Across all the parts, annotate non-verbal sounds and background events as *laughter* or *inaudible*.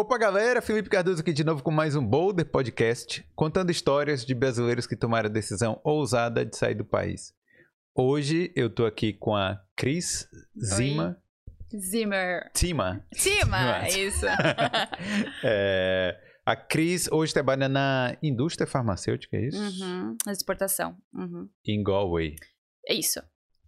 Opa, galera! Felipe Cardoso aqui de novo com mais um Boulder Podcast, contando histórias de brasileiros que tomaram a decisão ousada de sair do país. Hoje eu tô aqui com a Cris Zima. Zimmer. Tima. Tima, isso. *laughs* É, a Cris hoje trabalha na indústria farmacêutica, é isso? Uhum, exportação. Uhum. Em Galway. É isso.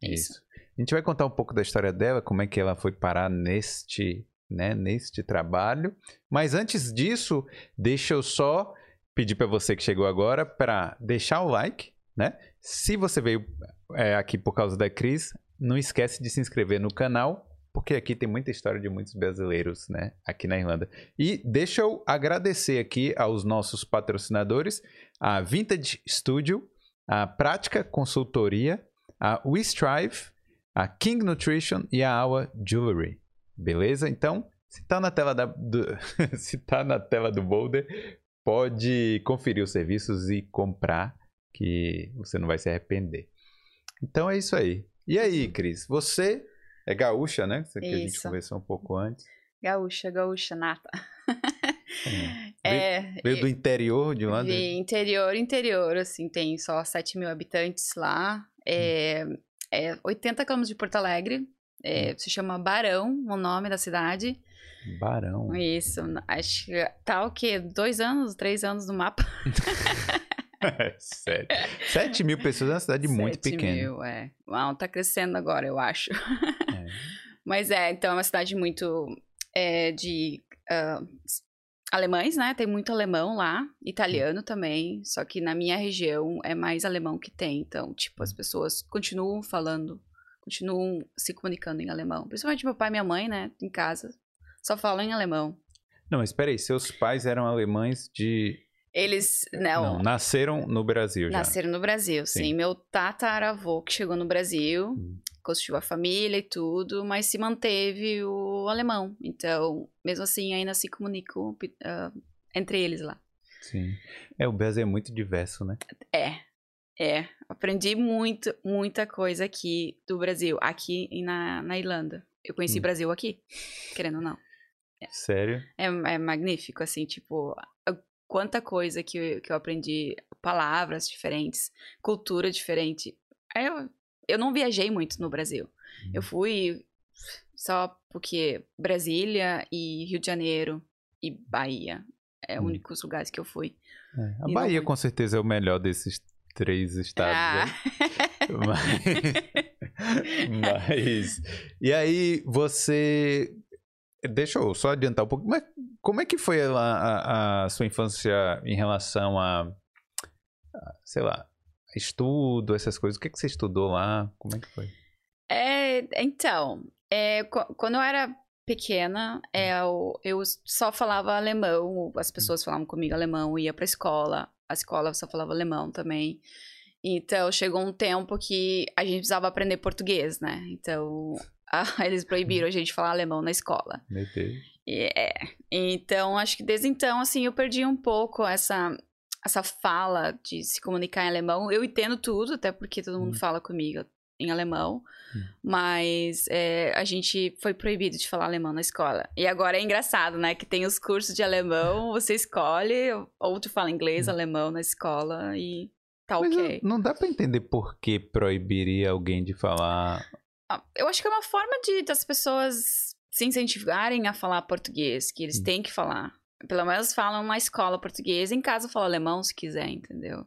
É isso. A gente vai contar um pouco da história dela, como é que ela foi parar neste, né, neste trabalho. Mas antes disso, deixa eu só pedir para você que chegou agora para deixar o like, né? Se você veio é, aqui por causa da Cris, não esquece de se inscrever no canal, porque aqui tem muita história de muitos brasileiros, né, aqui na Irlanda. E deixa eu agradecer aqui aos nossos patrocinadores, a Vintage Studio, a Prática Consultoria, a We Strive, a King Nutrition e a Awa Jewelry. Beleza? Então, se tá na tela da, do, *laughs* se tá na tela do Boulder, pode conferir os serviços e comprar, que você não vai se arrepender. Então é isso aí. E aí, Cris? Você é gaúcha, né? Isso que a gente conversou um pouco antes. Gaúcha, gaúcha, nata. Hum. *laughs* É, Veio do interior de lá? vi interior, interior, assim, tem só 7 mil habitantes lá. É, é 80 quilômetros de Porto Alegre. É, se chama Barão, o nome da cidade. Barão. Isso, acho que tá o quê? Dois anos, três anos no mapa. *laughs* Sério. 7 mil pessoas é uma cidade muito Sete pequena. Mil, é. Uau, tá crescendo agora, eu acho. É. *laughs* Mas é, então é uma cidade muito é, de ah, alemães, né? Tem muito alemão lá, italiano também. Só que na minha região é mais alemão que tem. Então, tipo, as pessoas continuam falando, continuam se comunicando em alemão. Principalmente meu pai e minha mãe, né? Em casa, só falam em alemão. Não, mas espera aí, seus pais eram alemães de. Eles, Não, não, nasceram no Brasil já. Nasceram no Brasil, sim. Sim. Meu tataravô que chegou no Brasil, Hum. constituiu a família e tudo, mas se manteve o alemão. Então, mesmo assim, ainda se comunicam ah, entre eles lá. Sim. É, o Brasil é muito diverso, né? É, é. Aprendi muito, muita coisa aqui do Brasil, aqui e na, na Irlanda. Eu conheci Hum. Brasil aqui, querendo ou não. Sério? É, é magnífico, assim, tipo, quanta coisa que eu, que eu aprendi, palavras diferentes, cultura diferente. Eu, eu não viajei muito no Brasil. Eu fui só porque Brasília e Rio de Janeiro e Bahia é os Hum. únicos lugares que eu fui. É, A E não Bahia muito. com certeza é o melhor desses três estados. Ah, né? *laughs* Mas, *laughs* mas- E aí, você. Deixa eu só adiantar um pouco. Mas como é que foi a, a- a sua infância em relação a, a, sei lá, estudo, essas coisas? O que, é que você estudou lá? Como é que foi? É, então, é, qu- quando eu era pequena, é, eu, eu só falava alemão, as pessoas falavam comigo alemão, ia pra escola, a escola só falava alemão também. Então, chegou um tempo que a gente precisava aprender português, né? Então, *laughs* ah, eles proibiram a gente falar alemão na escola. E, É, então acho que desde então, assim, eu perdi um pouco essa, essa fala de se comunicar em alemão. Eu entendo tudo, até porque todo mundo Hum. fala comigo em alemão, Hum. mas é, a gente foi proibido de falar alemão na escola. E agora é engraçado, né, que tem os cursos de alemão, você escolhe, ou tu fala inglês, alemão na escola e tá. Mas ok. não- dá pra entender por que proibiria alguém de falar. Ah, Eu acho que é uma forma de das pessoas se incentivarem a falar português, que eles têm que falar. Pelo menos falam na escola português, em casa fala alemão se quiser, entendeu?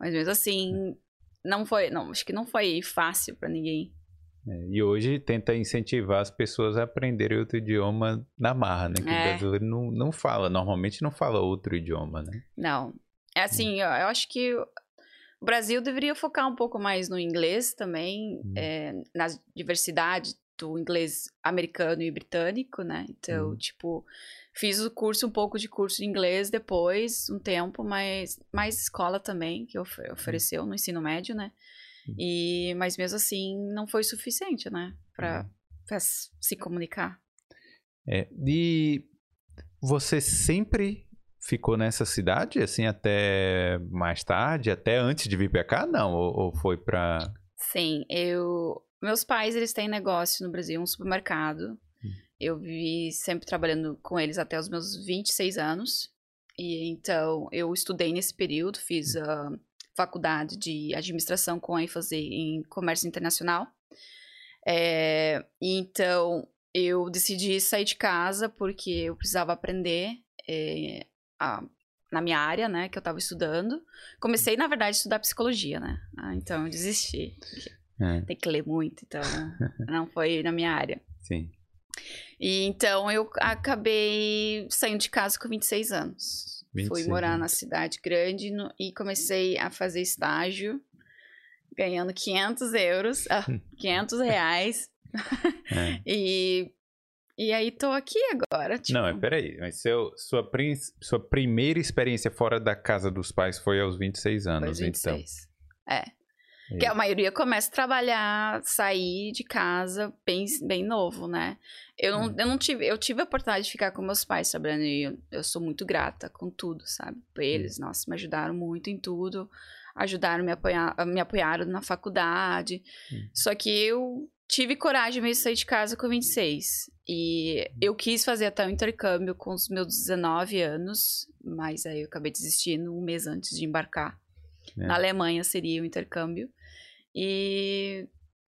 Mas mesmo assim, não foi, não, acho que não foi fácil pra ninguém. É, e hoje tenta incentivar as pessoas a aprenderem outro idioma na marra, né? Que o É. brasileiro não, não fala, normalmente não fala outro idioma, né? Não. É assim, eu, eu acho que o Brasil deveria focar um pouco mais no inglês também, Hum. é, na diversidade do inglês americano e britânico, né? Então, Hum. tipo, fiz o curso, um pouco de curso de inglês depois, um tempo, mas mais escola também, que of- ofereceu no ensino médio, né? Hum. E, mas mesmo assim, não foi suficiente, né? Pra, Hum. pra se comunicar. É, e você sempre ficou nessa cidade, assim, até mais tarde, até antes de vir pra cá? Não? Ou, ou foi pra. Sim, eu. Meus pais, eles têm negócio no Brasil, um supermercado. Eu vivi sempre trabalhando com eles até os meus 26 anos. E então eu estudei nesse período, fiz a faculdade de administração com ênfase em comércio internacional. É, então eu decidi sair de casa porque eu precisava aprender é, a, na minha área, né, que eu estava estudando. Comecei, na verdade, a estudar psicologia, né? Ah, então eu desisti. É. Tem que ler muito, então *laughs* não foi na minha área. Sim. E então eu acabei saindo de casa com 26 anos. 26 Fui morar na cidade grande no, e comecei a fazer estágio, ganhando 500 euros, ah, *laughs* 500 reais. É. *laughs* e, e aí tô aqui agora. Tipo... Não, peraí, mas seu, sua, prim, sua primeira experiência fora da casa dos pais foi aos 26 anos, foi 26. então. É. Que a maioria começa a trabalhar, sair de casa bem, bem novo, né? Eu não, hum. eu não tive, eu tive a oportunidade de ficar com meus pais trabalhando e eu, eu sou muito grata com tudo, sabe? Eles, hum. nossa, me ajudaram muito em tudo, ajudaram, me, apoiar, me apoiaram na faculdade. Hum. Só que eu tive coragem mesmo de sair de casa com 26. E eu quis fazer até o um intercâmbio com os meus 19 anos, mas aí eu acabei desistindo um mês antes de embarcar. É. Na Alemanha seria o intercâmbio. E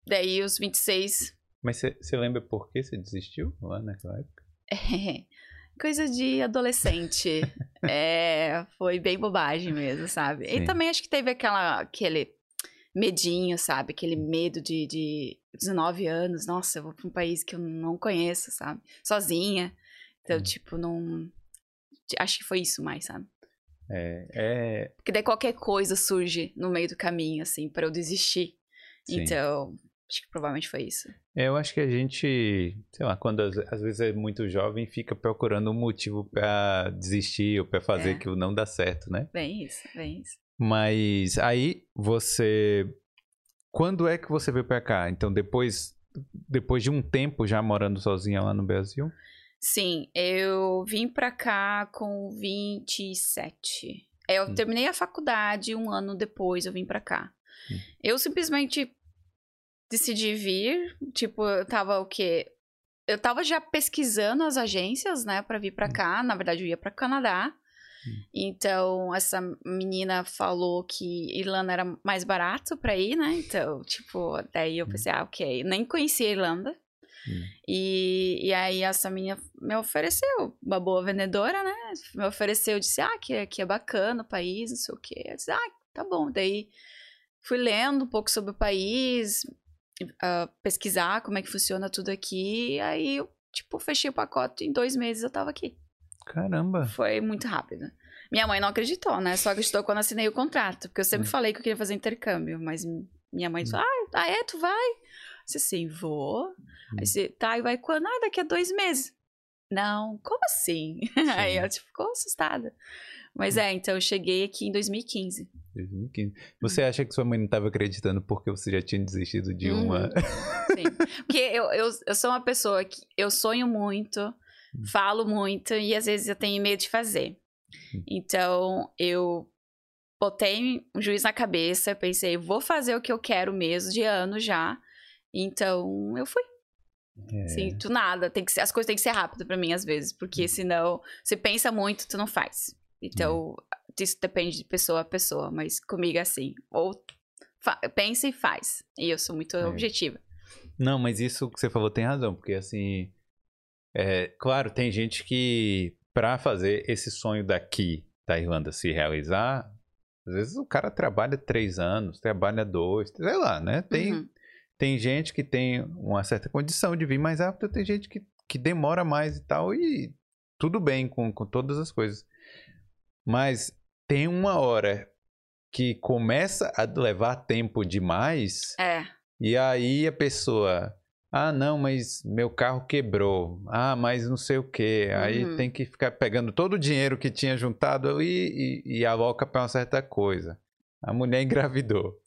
daí os 26. Mas você lembra por que você desistiu lá naquela época? *laughs* É, coisa de adolescente. *laughs* é, foi bem bobagem mesmo, sabe? Sim. E também acho que teve aquela, aquele medinho, sabe? Aquele medo de, de 19 anos. Nossa, eu vou para um país que eu não conheço, sabe? Sozinha. Então, hum. tipo, não. Acho que foi isso mais, sabe? É, é... Porque daí qualquer coisa surge no meio do caminho, assim, para eu desistir. Sim. Então, acho que provavelmente foi isso. É, eu acho que a gente, sei lá, quando às, vezes é muito jovem, fica procurando um motivo para desistir ou para fazer é. aquilo não dá certo, né? Bem isso, bem isso. Mas aí você. Quando é que você veio para cá? Então, depois, depois de um tempo já morando sozinha lá no Brasil? Sim, eu vim pra cá com 27. Eu hum. terminei a faculdade um ano depois, eu vim pra cá. Hum. Eu simplesmente decidi vir, tipo, eu tava o quê? Eu tava já pesquisando as agências, né, para vir para hum. cá. Na verdade, eu ia para Canadá. Então, essa menina falou que Irlanda era mais barato para ir, né? Então, tipo, daí eu hum. pensei, ah, ok. Nem conhecia a Irlanda. Hum. E, e aí essa minha me ofereceu, uma boa vendedora, né? Me ofereceu, disse, ah, que, que é bacana o país, não sei o quê. Eu disse, ah, tá bom. Daí fui lendo um pouco sobre o país, uh, pesquisar como é que funciona tudo aqui. E aí eu, tipo, fechei o pacote em dois meses eu tava aqui. Caramba! Foi muito rápido. Minha mãe não acreditou, né? Só acreditou quando assinei o contrato. Porque eu sempre hum. falei que eu queria fazer intercâmbio, mas minha mãe disse, hum. ah, ah, é, tu vai? disse assim, vou. Aí você, tá, e vai quando? Ah, daqui a dois meses. Não, como assim? *laughs* Aí ela tipo, ficou assustada. Mas hum. é, então eu cheguei aqui em 2015. 2015. Você acha que sua mãe não estava acreditando porque você já tinha desistido de uma. Sim. *laughs* Porque eu, eu, eu sou uma pessoa que eu sonho muito, hum. falo muito e às vezes eu tenho medo de fazer. Hum. Então eu botei um juiz na cabeça, pensei, vou fazer o que eu quero mesmo de ano já. Então, eu fui. É. Sinto nada. Tem que ser, as coisas têm que ser rápido para mim, às vezes. Porque hum. senão, você pensa muito, tu não faz. Então, é. isso depende de pessoa a pessoa. Mas comigo é assim. Ou pensa e faz. E eu sou muito é. objetiva. Não, mas isso que você falou tem razão. Porque, assim... É, claro, tem gente que, para fazer esse sonho daqui da Irlanda se realizar, às vezes o cara trabalha três anos, trabalha dois, sei lá, né? Tem, uhum. Tem gente que tem uma certa condição de vir mais rápido, tem gente que, que demora mais e tal, e tudo bem com, com todas as coisas. Mas tem uma hora que começa a levar tempo demais. É. E aí a pessoa. Ah, não, mas meu carro quebrou. Ah, mas não sei o quê. Uhum. Aí tem que ficar pegando todo o dinheiro que tinha juntado e, e, e aloca para uma certa coisa. A mulher *laughs* engravidou.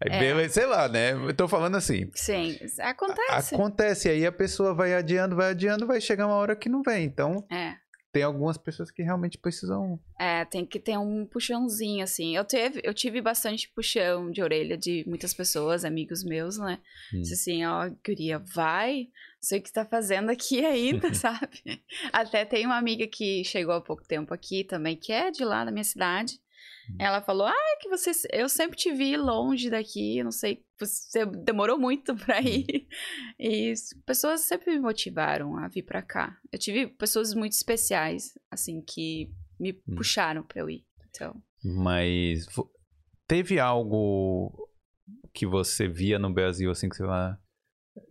Aí, é. sei lá, né? Eu tô falando assim. Sim, acontece. acontece, aí a pessoa vai adiando, vai adiando, vai chegar uma hora que não vem. Então, é. Tem algumas pessoas que realmente precisam. É, tem que ter um puxãozinho, assim. Eu, teve, eu tive bastante puxão de orelha de muitas pessoas, amigos meus, né? Hum. Disse assim, ó, guria, vai, sei o que tá fazendo aqui ainda, *laughs* sabe? Até tem uma amiga que chegou há pouco tempo aqui também, que é de lá da minha cidade. Hum. Ela falou, ah, que você, eu sempre te vi longe daqui, não sei, você demorou muito *laughs* pra ir. E pessoas sempre me motivaram a vir pra cá. Eu tive pessoas muito especiais, assim, que me Hum. puxaram pra eu ir. Então, Mas teve algo que você via no Brasil assim que você falava,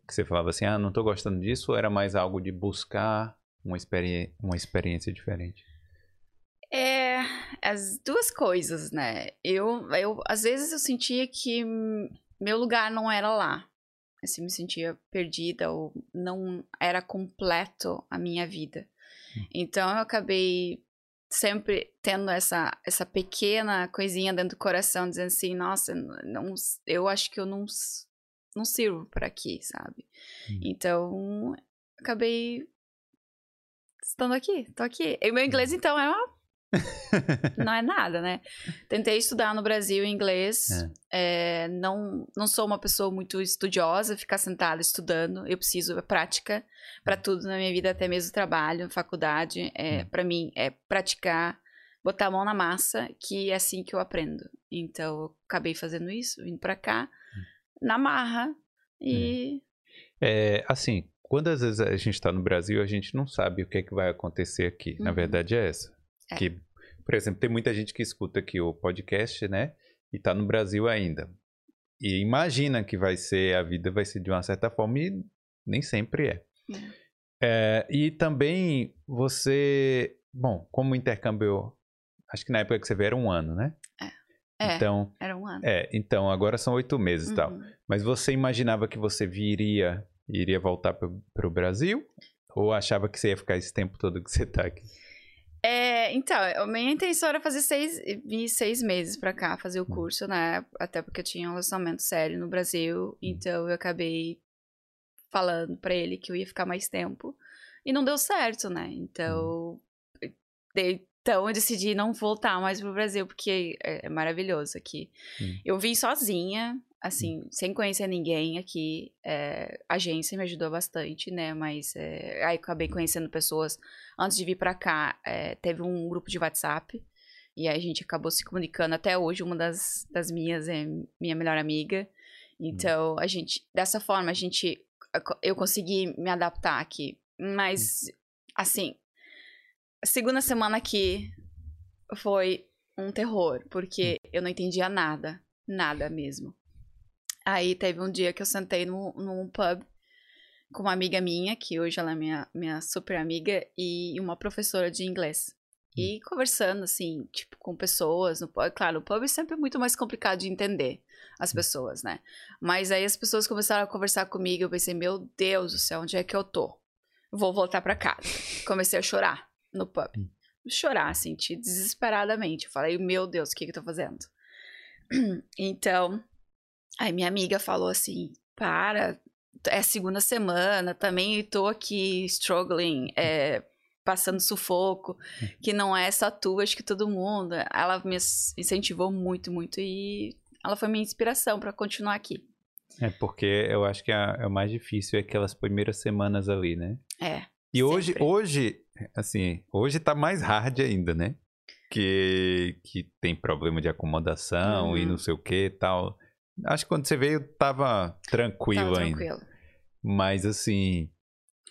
que você falava assim, ah, não tô gostando disso, ou era mais algo de buscar uma, experi uma experiência diferente? As duas coisas, né? Eu, eu, às vezes eu sentia que hum, meu lugar não era lá. Assim, me sentia perdida ou não era completo a minha vida. Hum. Então eu acabei sempre tendo essa, essa pequena coisinha dentro do coração, dizendo assim, nossa, não, eu acho que eu não, não sirvo para aqui, sabe? Hum. Então, acabei estando aqui, tô aqui. E meu inglês, então, é uma *laughs* não é nada, né? Tentei estudar no Brasil inglês. é, não, não sou uma pessoa muito estudiosa, ficar sentada estudando. Eu preciso de prática para tudo na minha vida, até mesmo trabalho, faculdade. É, Hum. Para mim, é praticar, botar a mão na massa, que é assim que eu aprendo. Então, eu acabei fazendo isso, vindo para cá, na marra. E. É, assim, quando às vezes a gente está no Brasil, a gente não sabe o que, é que vai acontecer aqui. Na Uhum. verdade é essa. É. Que, por exemplo, tem muita gente que escuta aqui o podcast, né? E tá no Brasil ainda. E imagina que vai ser, a vida vai ser de uma certa forma e nem sempre é. É, e também você, bom, como intercâmbio, acho que na época que você veio era um ano, né? É, Então, era um ano. é, então agora são oito meses e tal. Uhum. Mas você imaginava que você viria, iria voltar para o Brasil? Ou achava que você ia ficar esse tempo todo que você tá aqui? É, então, a minha intenção era fazer seis, vir seis meses pra cá, fazer Hum. o curso, né? Até porque eu tinha um relacionamento sério no Brasil, então eu acabei falando pra ele que eu ia ficar mais tempo. E não deu certo, né? Então, de- então eu decidi não voltar mais pro Brasil, porque é, é maravilhoso aqui. Hum. Eu vim sozinha, assim, sem conhecer ninguém aqui. É, a agência me ajudou bastante, né? Mas é, aí acabei conhecendo pessoas. Antes de vir pra cá, é, teve um grupo de WhatsApp. E aí a gente acabou se comunicando até hoje. Uma das, das minhas é minha melhor amiga. Então, a gente, dessa forma, a gente, eu consegui me adaptar aqui. Mas, assim, a segunda semana aqui foi um terror, porque eu não entendia nada, nada mesmo. Aí teve um dia que eu sentei num, num pub com uma amiga minha, que hoje ela é minha, minha super amiga, e uma professora de inglês. E conversando, assim, tipo, com pessoas no pub. Claro, o pub é sempre muito mais complicado de entender as pessoas, né? Mas aí as pessoas começaram a conversar comigo, eu pensei, meu Deus do céu, onde é que eu tô? Vou voltar pra casa. Comecei a chorar no pub. Hum. Chorar, te- desesperadamente. Eu falei, meu Deus, o que que eu tô fazendo? *clears throat* Então, aí minha amiga falou assim, para, é segunda semana, também tô aqui struggling, é, passando sufoco, que não é só tu, acho que todo mundo. Ela me incentivou muito, muito e ela foi minha inspiração pra continuar aqui. É porque eu acho que é o mais difícil é aquelas primeiras semanas ali, né? É. E hoje, hoje, assim, hoje tá mais hard ainda, né? Que, que tem problema de acomodação e Uhum. não sei o que e tal. Acho que quando você veio tava tranquilo Tava ainda. tranquilo. Mas assim,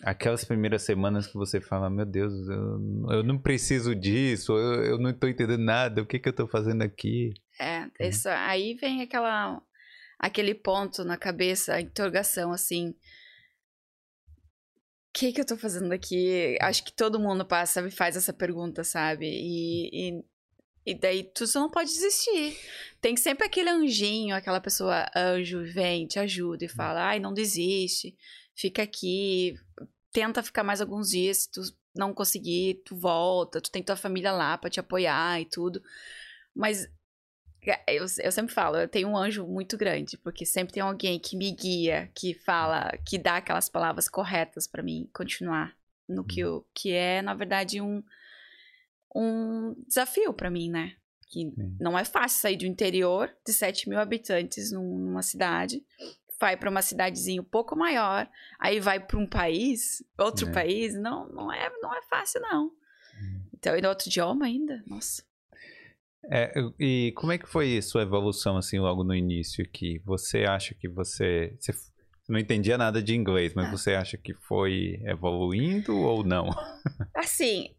aquelas primeiras semanas que você fala, meu Deus, eu, eu não preciso disso, eu, eu não tô entendendo nada, o que que eu tô fazendo aqui? É, isso, aí vem aquela aquele ponto na cabeça, a interrogação assim. O que que eu tô fazendo aqui? Acho que todo mundo passa e faz essa pergunta, sabe? E, e, e daí tu só não pode desistir. Tem sempre aquele anjinho, aquela pessoa anjo, vem, te ajuda e fala: ai, não desiste, fica aqui, tenta ficar mais alguns dias, se tu não conseguir, tu volta, tu tem tua família lá pra te apoiar e tudo. Mas eu, eu sempre falo, eu tenho um anjo muito grande, porque sempre tem alguém que me guia, que fala, que dá aquelas palavras corretas pra mim continuar no que eu, que é, na verdade, um, um desafio para mim, né? Que não é fácil sair do interior de 7 mil habitantes numa cidade, vai para uma cidadezinha um pouco maior, aí vai para um país, outro é. país, não, não é, não é fácil não. Hum. Então, e no outro idioma ainda, nossa. É, e como é que foi sua evolução assim logo no início que você acha que você, você não entendia nada de inglês, mas ah. você acha que foi evoluindo ou não? *laughs* Assim,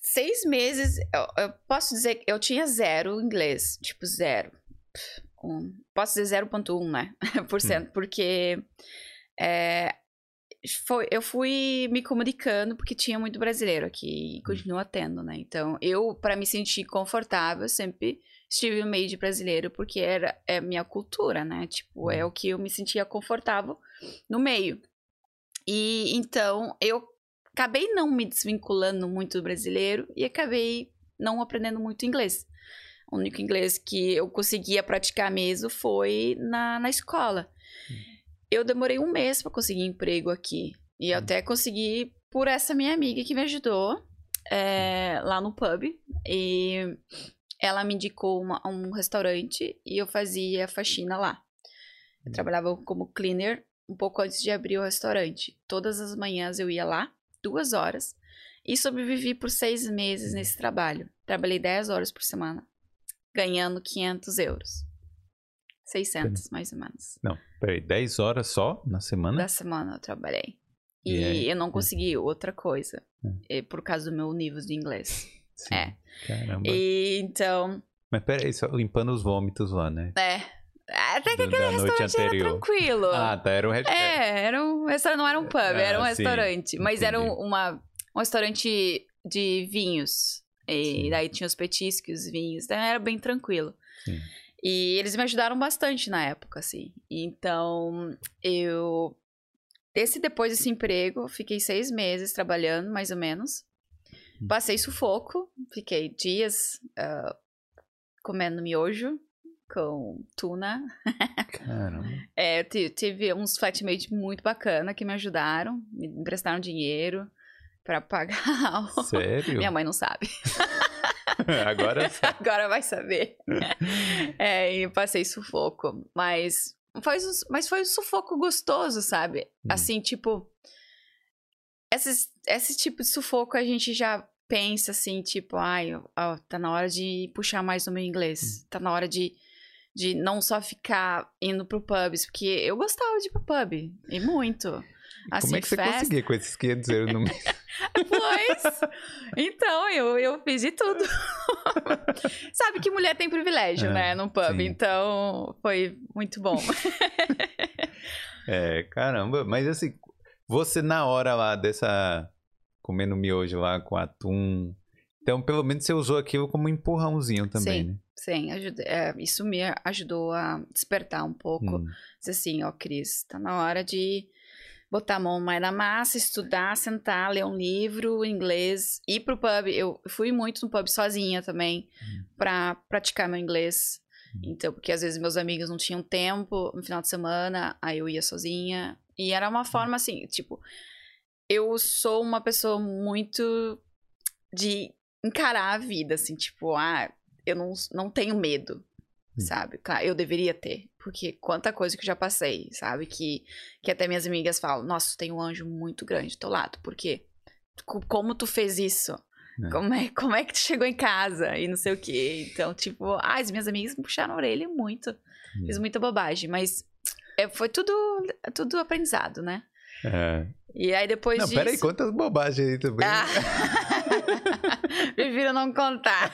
seis meses, eu, eu, posso dizer que eu tinha zero inglês, tipo zero. Um, posso dizer 0.1, né? *laughs* Por cento, hum. porque é, foi, eu fui me comunicando porque tinha muito brasileiro aqui e hum. continua tendo, né? Então, eu, para me sentir confortável, sempre estive no meio de brasileiro porque era é minha cultura, né? Tipo, é hum. o que eu me sentia confortável no meio. E então, eu acabei não me desvinculando muito do brasileiro e acabei não aprendendo muito inglês. O único inglês que eu conseguia praticar mesmo foi na, na escola. Eu demorei um mês para conseguir emprego aqui. E eu até consegui por essa minha amiga que me ajudou é, lá no pub. E ela me indicou uma, um restaurante e eu fazia faxina lá. Eu trabalhava como cleaner um pouco antes de abrir o restaurante. Todas as manhãs eu ia lá duas horas e sobrevivi por seis meses nesse trabalho. Trabalhei 10 horas por semana, ganhando 500 euros. 600, mais ou menos. Não, peraí, 10 horas só na semana? Da semana eu trabalhei. E, e eu não consegui outra coisa, é. por causa do meu nível de inglês. Sim, é. Caramba. E então. Mas peraí, só limpando os vômitos lá, né? É. Até que aquele restaurante era tranquilo. Ah, tá. Era um restaurante. É, era um restaurante, não era um pub, ah, era um sim, restaurante. Mas entendi. era um, uma, um restaurante de vinhos. E sim. daí tinha os petiscos, vinhos. Então era bem tranquilo. Sim. E eles me ajudaram bastante na época, assim. Então, eu. Esse depois desse emprego, fiquei seis meses trabalhando, mais ou menos. Hum. Passei sufoco, fiquei dias uh, comendo miojo com tuna. Caramba. *laughs* é, tive uns flatmates muito bacana que me ajudaram, me emprestaram dinheiro para pagar. *laughs* Sério? Minha mãe não sabe. *laughs* *laughs* Agora Agora vai saber. *laughs* é, e passei sufoco. Mas foi, mas foi um sufoco gostoso, sabe? Hum. Assim, tipo. Esses, esse tipo de sufoco a gente já pensa assim, tipo, ai, ó, tá na hora de puxar mais o meu inglês. Hum. Tá na hora de de não só ficar indo pro pubs, porque eu gostava de ir pro pub, e muito. Assim, Como é que você festa... conseguia com esses 500 euros no mês? *laughs* pois, então, eu, eu fiz de tudo. *laughs* Sabe que mulher tem privilégio, é, né, no pub, sim. então foi muito bom. *laughs* é, caramba, mas assim, você na hora lá dessa, comendo miojo lá com atum, então pelo menos você usou aquilo como um empurrãozinho também, sim. né? Sim, ajuda, é, isso me ajudou a despertar um pouco. Hum. Dizer assim, ó, Cris, tá na hora de botar a mão mais na massa, estudar, sentar, ler um livro inglês, ir pro pub. Eu fui muito no pub sozinha também, hum. pra praticar meu inglês. Hum. Então, porque às vezes meus amigos não tinham tempo no final de semana, aí eu ia sozinha. E era uma hum. forma assim, tipo, eu sou uma pessoa muito de encarar a vida, assim, tipo, ah, eu não, não tenho medo, hum. sabe? Claro, eu deveria ter, porque quanta coisa que eu já passei, sabe? Que, que até minhas amigas falam, nossa, tem um anjo muito grande do teu lado, por quê? Como tu fez isso? É. Como, é, como é que tu chegou em casa? E não sei o quê. Então, tipo, ah, as minhas amigas me puxaram a orelha muito. É. Fiz muita bobagem, mas é, foi tudo, tudo aprendizado, né? É. E aí depois não, disso... Peraí, quantas bobagens aí também. Ah. *laughs* *laughs* *laughs* Prefiro não contar.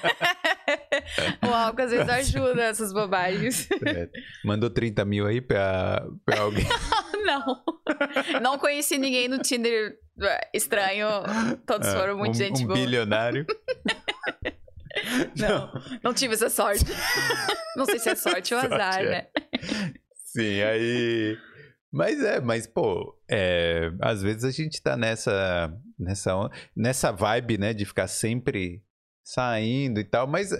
o álcool às vezes ajuda essas bobagens. É. Mandou 30 mil aí pra, pra alguém? *laughs* não. Não conheci ninguém no Tinder estranho. Todos é, foram muito um, gente um boa. Bilionário. Não, não tive essa sorte. Não sei se é sorte ou azar, é. né? Sim, aí. Mas é, mas pô, é, às vezes a gente tá nessa, nessa, nessa vibe, né, de ficar sempre saindo e tal, mas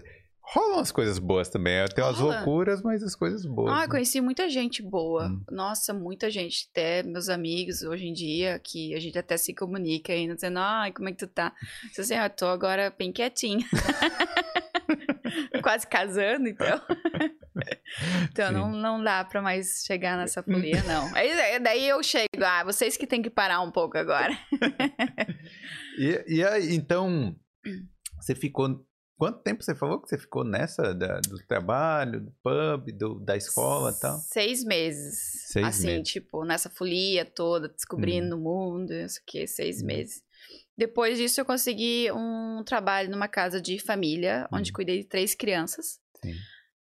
rolam as coisas boas também. Tem umas Rola. loucuras, mas as coisas boas. Ah, né? eu conheci muita gente boa. Hum. Nossa, muita gente. Até meus amigos hoje em dia, que a gente até se comunica ainda, dizendo, ai, como é que tu tá? Disse assim, ah, eu tô agora bem quietinha. *laughs* Quase casando, então. Então não, não dá pra mais chegar nessa folia, não. Aí, daí eu chego, ah, vocês que tem que parar um pouco agora. *laughs* E, e aí, então, você ficou. Quanto tempo você falou que você ficou nessa da- do trabalho, do pub, do- da escola e tal? Seis meses. Seis assim, meses. Hum. tipo, nessa folia toda, descobrindo o mundo, isso que, seis Uhum. meses. Depois disso, eu consegui um trabalho numa casa de família, onde Uhum. cuidei de três crianças, Sim.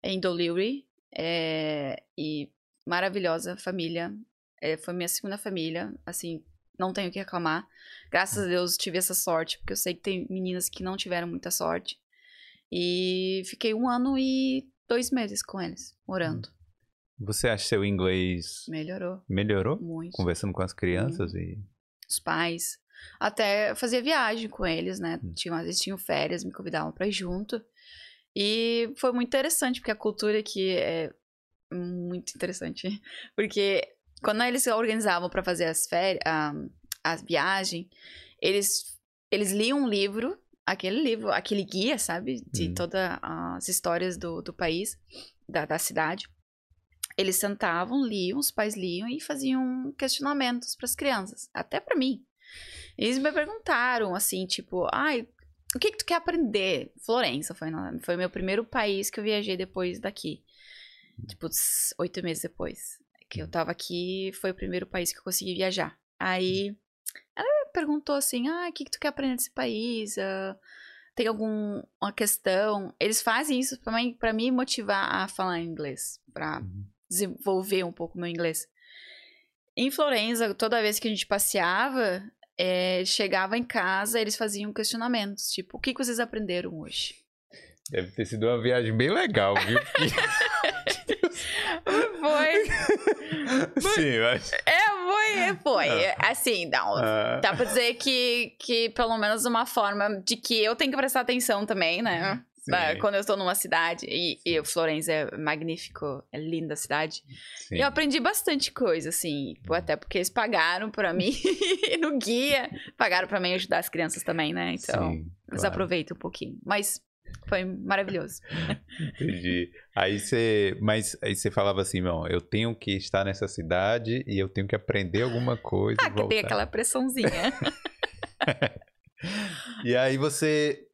Em Doliry. é, e maravilhosa família. É, foi minha segunda família, assim, não tenho o que reclamar. Graças a Deus tive essa sorte, porque eu sei que tem meninas que não tiveram muita sorte. E fiquei um ano e dois meses com eles, morando. Você acha seu inglês Melhorou melhorou? muito. Conversando com as crianças e. Os pais. Até fazia viagem com eles, né? Hum. Tinham, às vezes tinham férias, me convidavam pra ir junto. E foi muito interessante, porque a cultura aqui é muito interessante. *laughs* Porque quando eles se organizavam pra fazer as férias, a, a viagem, eles, eles liam um livro, aquele livro, aquele guia, sabe? De Hum. todas as histórias do, do país, da, da cidade. Eles sentavam, liam, os pais liam e faziam questionamentos para as crianças, até para mim. Eles me perguntaram assim, tipo, ai, o que que tu quer aprender? Florença foi, na- foi meu primeiro país que eu viajei depois daqui. Tipo, oito meses depois que eu tava aqui, foi o primeiro país que eu consegui viajar. Aí ela perguntou assim, ah, o que que tu quer aprender desse país? Ah, tem alguma questão? Eles fazem isso pra mim, pra me motivar a falar inglês, pra Uhum. desenvolver um pouco meu inglês. Em Florença, toda vez que a gente passeava, é, chegava em casa, eles faziam questionamentos, tipo, o que, que vocês aprenderam hoje? Deve ter sido uma viagem bem legal, viu? *laughs* Foi, *laughs* Sim, mas. é, foi, é, foi. É, Assim, não, Ah, dá pra dizer que, que pelo menos uma forma de que eu tenho que prestar atenção também, né? Sim, Ah, Quando eu estou numa cidade, e, e Florença é magnífico, é linda a cidade. sim. Eu aprendi bastante coisa, assim, até porque eles pagaram pra mim *laughs* no guia, pagaram pra mim ajudar as crianças também, né? Então, Sim, claro. aproveitam um pouquinho. Mas foi maravilhoso. Entendi. Aí você. Mas aí você falava assim, não, eu tenho que estar nessa cidade e eu tenho que aprender alguma coisa. Ah, que tem aquela pressãozinha. *laughs* E aí você.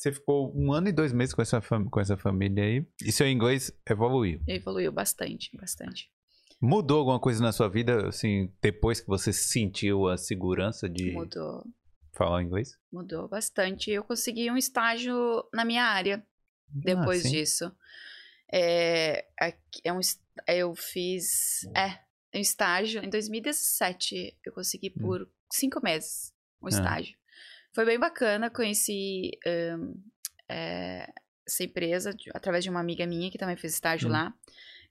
Você ficou um ano e dois meses com essa, com essa família aí. E seu inglês evoluiu. Evoluiu bastante, bastante. Mudou alguma coisa na sua vida, assim, depois que você sentiu a segurança de Mudou, falar inglês? mudou bastante. Eu consegui um estágio na minha área depois Ah, disso. É, é um, eu fiz. É, um estágio. Em 2017, eu consegui Hum. por cinco meses um Ah. Foi bem bacana, conheci ahn, é, essa empresa através de uma amiga minha que também fez estágio Hum. lá.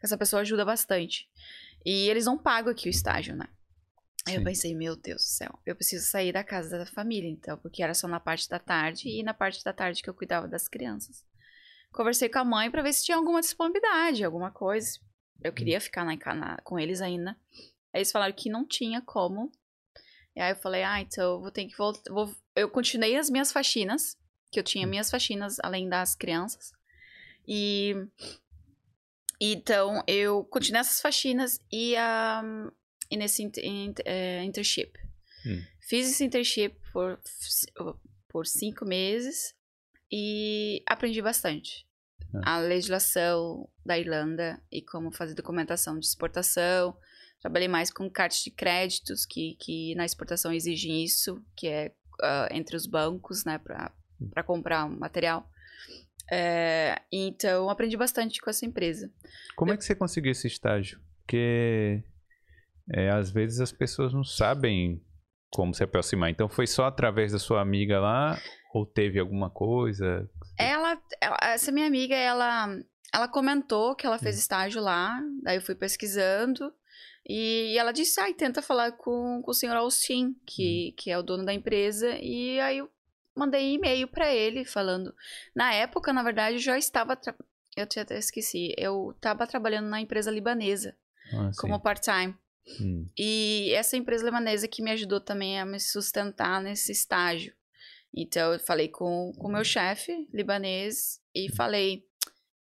Essa pessoa ajuda bastante. E eles não pagam aqui o estágio, né? Aí eu pensei, meu Deus do céu, eu preciso sair da casa da família, então, porque era só na parte da tarde e na parte da tarde que eu cuidava das crianças. Conversei com a mãe pra ver se tinha alguma disponibilidade, alguma coisa. Eu queria ficar na, na- com eles ainda. Aí eles falaram que não tinha como. E aí eu falei, ah, então eu vou ter que voltar. Vou... Eu continuei as minhas faxinas, que eu tinha minhas faxinas além das crianças. E então eu continuei essas faxinas e, um, e nesse inter- inter- eh, internship. Hum. Fiz esse internship por, por cinco meses e aprendi bastante. A legislação da Irlanda e como fazer documentação de exportação. Trabalhei mais com cartas de créditos, que, que na exportação exigem isso, que é ah, entre os bancos, né, para comprar um material. É, então, aprendi bastante com essa empresa. Como é que você conseguiu esse estágio? Porque é, às vezes as pessoas não sabem como se aproximar. Então foi só através da sua amiga lá ou teve alguma coisa? Ela, ela- essa minha amiga, ela, ela comentou que ela fez Hum. estágio lá, daí eu fui pesquisando, e ela disse, ai, tenta falar com, com o senhor Austin, que, que é o dono da empresa, e aí eu mandei e-mail para ele falando. Na época, na verdade, eu já estava. Tra... Eu até esqueci. Eu estava trabalhando na empresa libanesa Ah, como part-time. Hum. E essa empresa libanesa que me ajudou também a me sustentar nesse estágio. Então, eu falei com o meu chefe libanês e falei: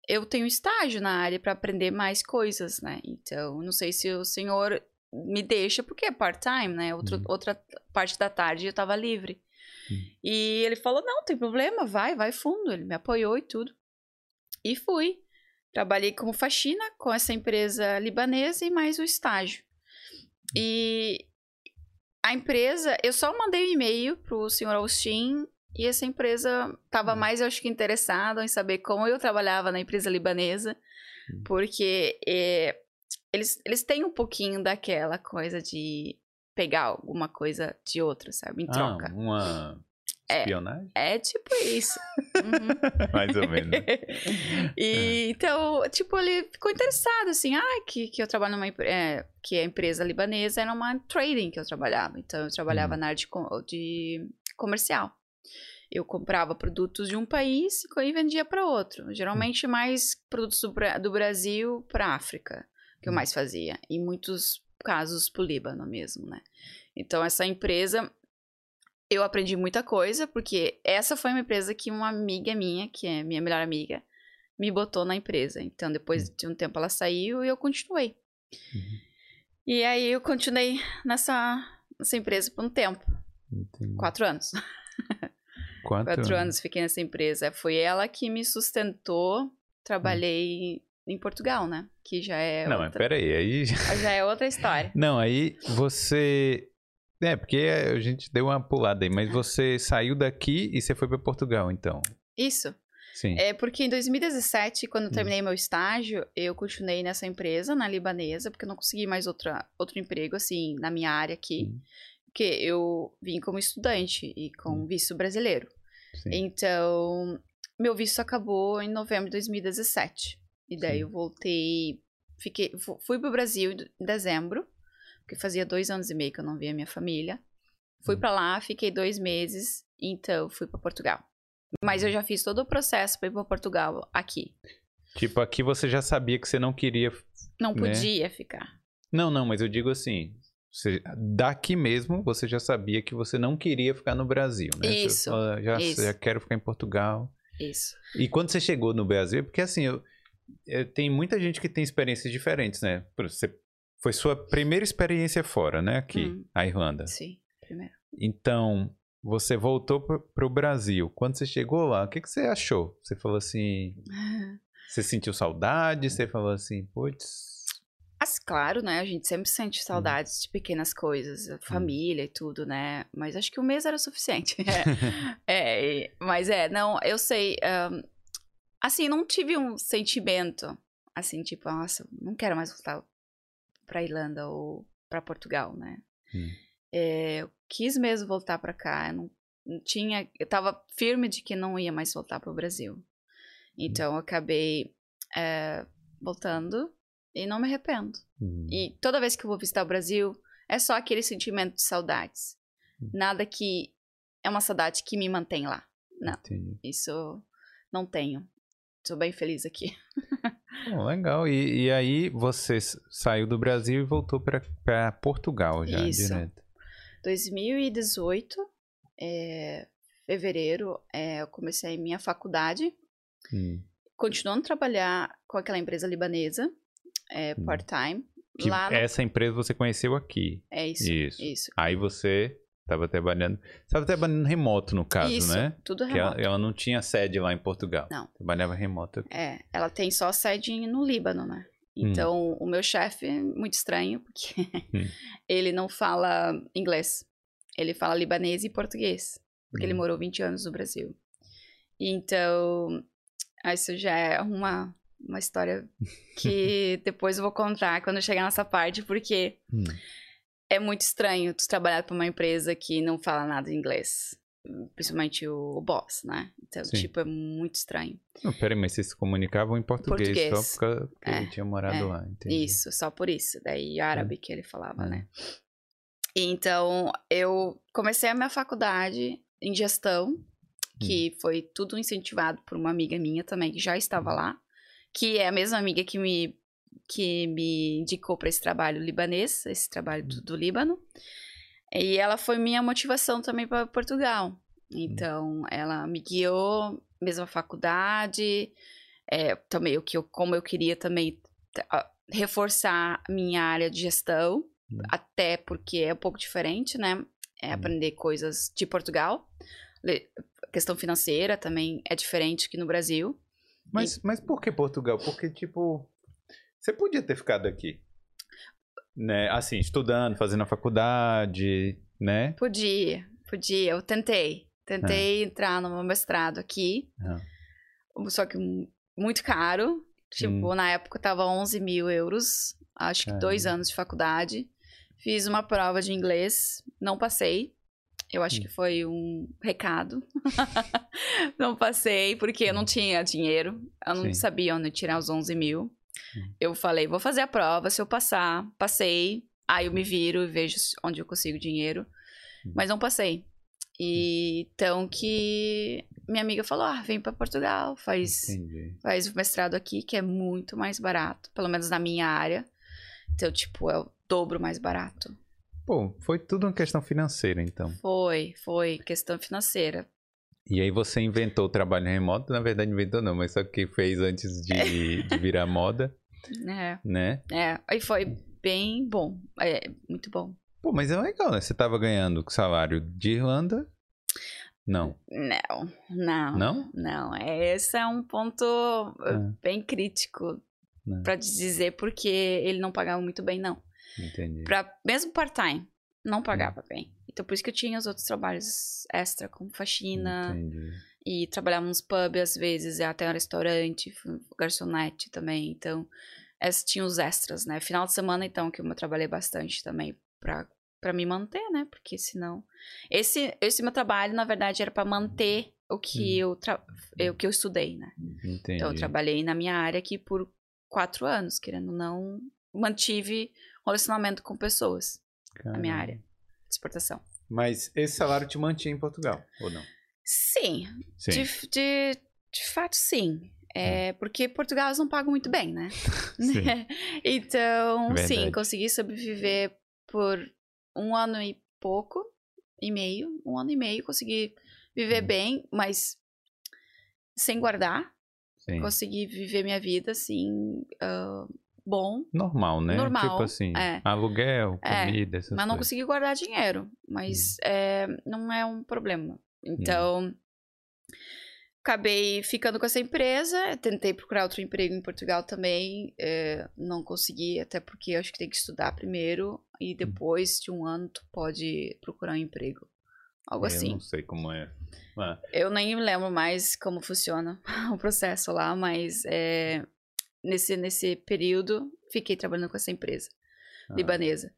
eu tenho estágio na área para aprender mais coisas, né? Então, não sei se o senhor me deixa, porque é part-time, né? Outro, Uhum. Outra parte da tarde eu estava livre. Uhum. E ele falou: não, tem problema, vai, vai fundo. Ele me apoiou e tudo. E fui. Trabalhei como faxina com essa empresa libanesa e mais o estágio. E a empresa, eu só mandei um e-mail pro senhor Austin e essa empresa estava Hum. mais, eu acho que, interessada em saber como eu trabalhava na empresa libanesa, Hum. porque é, eles, eles têm um pouquinho daquela coisa de pegar alguma coisa de outra, sabe? Em troca. Ah, uma É. espionagem? É tipo isso. Uhum. *laughs* Mais ou menos. *laughs* e então, tipo, ele ficou interessado, assim, ah, que, que eu trabalho numa empresa, que a empresa libanesa era uma trading que eu trabalhava. Então, eu trabalhava Hum. na área de, de comercial. Eu comprava produtos de um país e e vendia para outro. Geralmente mais produtos do, do Brasil para África, que eu Hum. mais fazia. Em muitos casos pro Líbano mesmo, né? Então, essa empresa eu aprendi muita coisa, porque essa foi uma empresa que uma amiga minha, que é minha melhor amiga, me botou na empresa. Então, depois de um tempo ela saiu e eu continuei. Uhum. E aí eu continuei nessa, nessa empresa por um tempo, Entendi. quatro anos. *laughs* Quatro, Quatro anos fiquei nessa empresa. Foi ela que me sustentou. Trabalhei em Portugal, né? Que já é Não, mas outra, peraí, aí... já *laughs* é outra história. Não, aí você... É, porque a gente deu uma pulada aí, mas você saiu daqui e você foi para Portugal, então. Isso. Sim. É porque em 2017, quando eu Hum. terminei meu estágio, eu continuei nessa empresa, na libanesa, porque eu não consegui mais outra, outro emprego, assim, na minha área aqui. Hum. Porque eu vim como estudante e com Hum. visto brasileiro. Sim. Então, meu visto acabou em novembro de 2017. E daí Sim. eu voltei, fiquei, fu- fui pro Brasil em dezembro, porque fazia dois anos e meio que eu não via minha família. Fui Hum. pra lá, fiquei dois meses, então fui pra Portugal. Mas eu já fiz todo o processo pra ir pra Portugal aqui. Tipo, aqui você já sabia que você não queria... Não Né? podia ficar. Não, não, mas eu digo assim... Você, daqui mesmo, você já sabia que você não queria ficar no Brasil, né? Você Isso, fala, já, isso. já quero ficar em Portugal. Isso. E quando você chegou no Brasil, porque assim, eu, eu- tem muita gente que tem experiências diferentes, né? Você, foi sua primeira experiência fora, né? Aqui, Hum. a Irlanda. Sim, primeiro. Então, você voltou para o Brasil. Quando você chegou lá, o que, que você achou? Você falou assim. *laughs* Você sentiu saudade? Você falou assim, putz. Mas claro, né? A gente sempre sente saudades de pequenas coisas, família e tudo, né? Mas acho que um mês era o suficiente. *laughs* *laughs* é, e- mas é, não, eu sei. ahn, assim, não tive um sentimento assim, tipo, nossa, não quero mais voltar pra Irlanda ou pra Portugal, né? Hum. É, eu quis mesmo voltar pra cá. eu Não, não tinha. Eu tava firme de que não ia mais voltar pro Brasil. Então eu acabei é, voltando e não me arrependo. hum, E toda vez que eu vou visitar o Brasil, é só aquele sentimento de saudades. Nada que é uma saudade que me mantém lá. Não, entendi. isso não tenho. Sou bem feliz aqui. Bom, legal. E, e aí você saiu do Brasil e voltou para Portugal já, Isso. direto. 2018, é, fevereiro, é, eu comecei minha faculdade, Hum. continuando a trabalhar com aquela empresa libanesa, é, Hum. part-time. Lá no- essa empresa você conheceu aqui. É isso, Isso. isso. Aí você estava trabalhando. Estava trabalhando remoto, no caso, isso, né? tudo Que ela, remoto. ela não tinha sede lá em Portugal. Não. Trabalhava remoto. aqui. É, ela tem só sede no Líbano, né? Hum. Então, o meu chefe é muito estranho, porque Hum. *laughs* ele não fala inglês. Ele fala libanês e português, porque ele Hum. morou 20 anos no Brasil. Então, isso já é uma, uma história *laughs* que depois eu vou contar quando chegar nessa parte, porque Hum. é muito estranho tu trabalhar para uma empresa que não fala nada inglês. Principalmente o boss, né? Então, Sim. tipo, é muito estranho. Não, peraí, mas vocês se comunicavam em português, Português. só porque, É, ele tinha morado é, lá, entendi. Isso, só por isso. Daí árabe que ele falava, Hum. né? Então, eu comecei a minha faculdade em gestão que foi tudo incentivado por uma amiga minha também, que já estava lá, que é a mesma amiga que me, que me indicou para esse trabalho libanês, esse trabalho do, do Líbano. E ela foi minha motivação também para Portugal. Então, ela me guiou, mesma faculdade, é, também o que eu, como eu queria também reforçar minha área de gestão, hum. até porque é um pouco diferente, né? É aprender coisas de Portugal. Questão financeira também é diferente que no Brasil. Mas, e... mas por que Portugal? Porque, tipo, você podia ter ficado aqui. Né? Assim, estudando, fazendo a faculdade, né? Podia, podia. Eu tentei. Tentei ah. entrar no meu mestrado aqui. Ah. Só que muito caro. Tipo, hum. na época tava 11 mil euros. Acho que dois anos de faculdade. Fiz uma prova de inglês, não passei. Eu acho hum. que foi um recado. *laughs* não passei, porque eu não hum. tinha dinheiro. Eu não Sim. sabia onde tirar os 11 mil. Hum. Eu falei, vou fazer a prova. Se eu passar, passei. Aí eu me viro e vejo onde eu consigo dinheiro. Hum. Mas não passei. E então que minha amiga falou: ah, vem para Portugal, faz, faz o mestrado aqui, que é muito mais barato, pelo menos na minha área. Então, tipo, é o dobro mais barato. Pô, foi tudo uma questão financeira, então. Foi, foi questão financeira. E aí você inventou o trabalho remoto, na verdade inventou não, mas só que fez antes de, de virar *laughs* moda. É. Né? É, aí foi bem bom, é, muito bom. Pô, mas é legal, né? Você tava ganhando salário de Irlanda? Não. Não, não. Não? Não. Esse é um ponto é. bem crítico para dizer porque ele não pagava muito bem, não. Entendi. Pra, mesmo part-time, não pagava hum. bem. Então por isso que eu tinha os outros trabalhos extra, como faxina. Entendi. E trabalhava nos pubs às vezes, até um restaurante, garçonete também. Então, esses tinha os extras, né? Final de semana, então, que eu trabalhei bastante também para para me manter, né? Porque senão esse esse meu trabalho na verdade era para manter o que hum. eu, tra... o que eu estudei, né? Entendi. Então eu trabalhei na minha área aqui por quatro anos, querendo não mantive relacionamento com pessoas Caramba. na minha área de exportação. Mas esse salário te mantinha em Portugal ou não? Sim, sim. De, de, de fato sim. É, hum. Porque Portugal eles não pagam muito bem, né? *laughs* *laughs* então, Verdade. sim, consegui sobreviver por um ano e pouco, e meio, um ano e meio, consegui viver hum. bem, mas sem guardar. Sim. Consegui viver minha vida, assim, uh, bom. Normal, né? Normal. Tipo assim, é. aluguel, é, comida, é, essas Mas não consegui guardar dinheiro, mas hum. é, não é um problema. Hum. Então, hum acabei ficando com essa empresa, tentei procurar outro emprego em Portugal também, é, não consegui, até porque acho que tem que estudar primeiro e hum. depois de um ano tu pode procurar um emprego. Algo eu assim. Eu não sei como é. Ah. Eu nem me lembro mais como funciona *laughs* o processo lá, mas é, nesse, nesse período fiquei trabalhando com essa empresa ah. libanesa.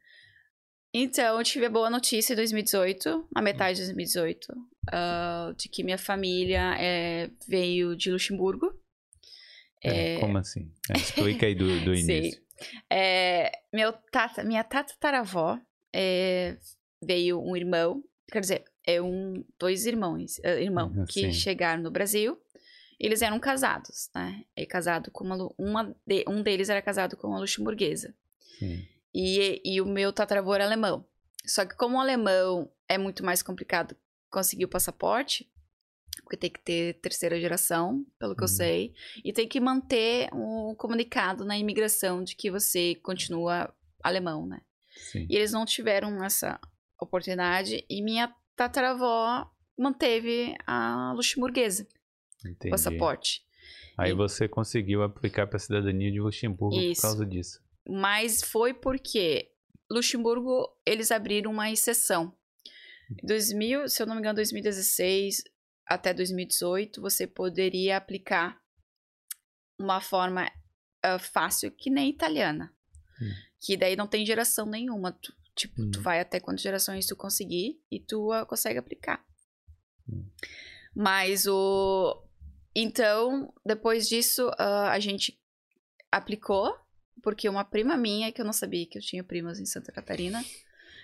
Então, eu tive a boa notícia em 2018, na metade de 2018, uh, de que minha família é, veio de Luxemburgo. É, é... Como assim? É, explica aí do, *laughs* do início. É, meu tata, minha tataravó veio um irmão, quer dizer, é um, dois irmãos, irmão uhum, que chegaram no Brasil. Eles eram casados, né? E casado com uma, uma de, um deles era casado com uma luxemburguesa. Sim. E, e o meu tataravô era alemão. Só que como o alemão é muito mais complicado conseguir o passaporte, porque tem que ter terceira geração, pelo que uhum. eu sei, e tem que manter um comunicado na imigração de que você continua alemão, né? Sim. E eles não tiveram essa oportunidade e minha tataravó manteve a luxemburguesa, Entendi. passaporte. Aí e... você conseguiu aplicar para a cidadania de Luxemburgo Isso. por causa disso. Mas foi porque Luxemburgo, eles abriram uma exceção. 2000, se eu não me engano, 2016 até 2018, você poderia aplicar uma forma uh, fácil que nem italiana. Hum. Que daí não tem geração nenhuma. Tu, tipo, hum. tu vai até quantas gerações tu conseguir e tu uh, consegue aplicar. Hum. Mas o... Então, depois disso, uh, a gente aplicou porque uma prima minha, que eu não sabia que eu tinha primas em Santa Catarina,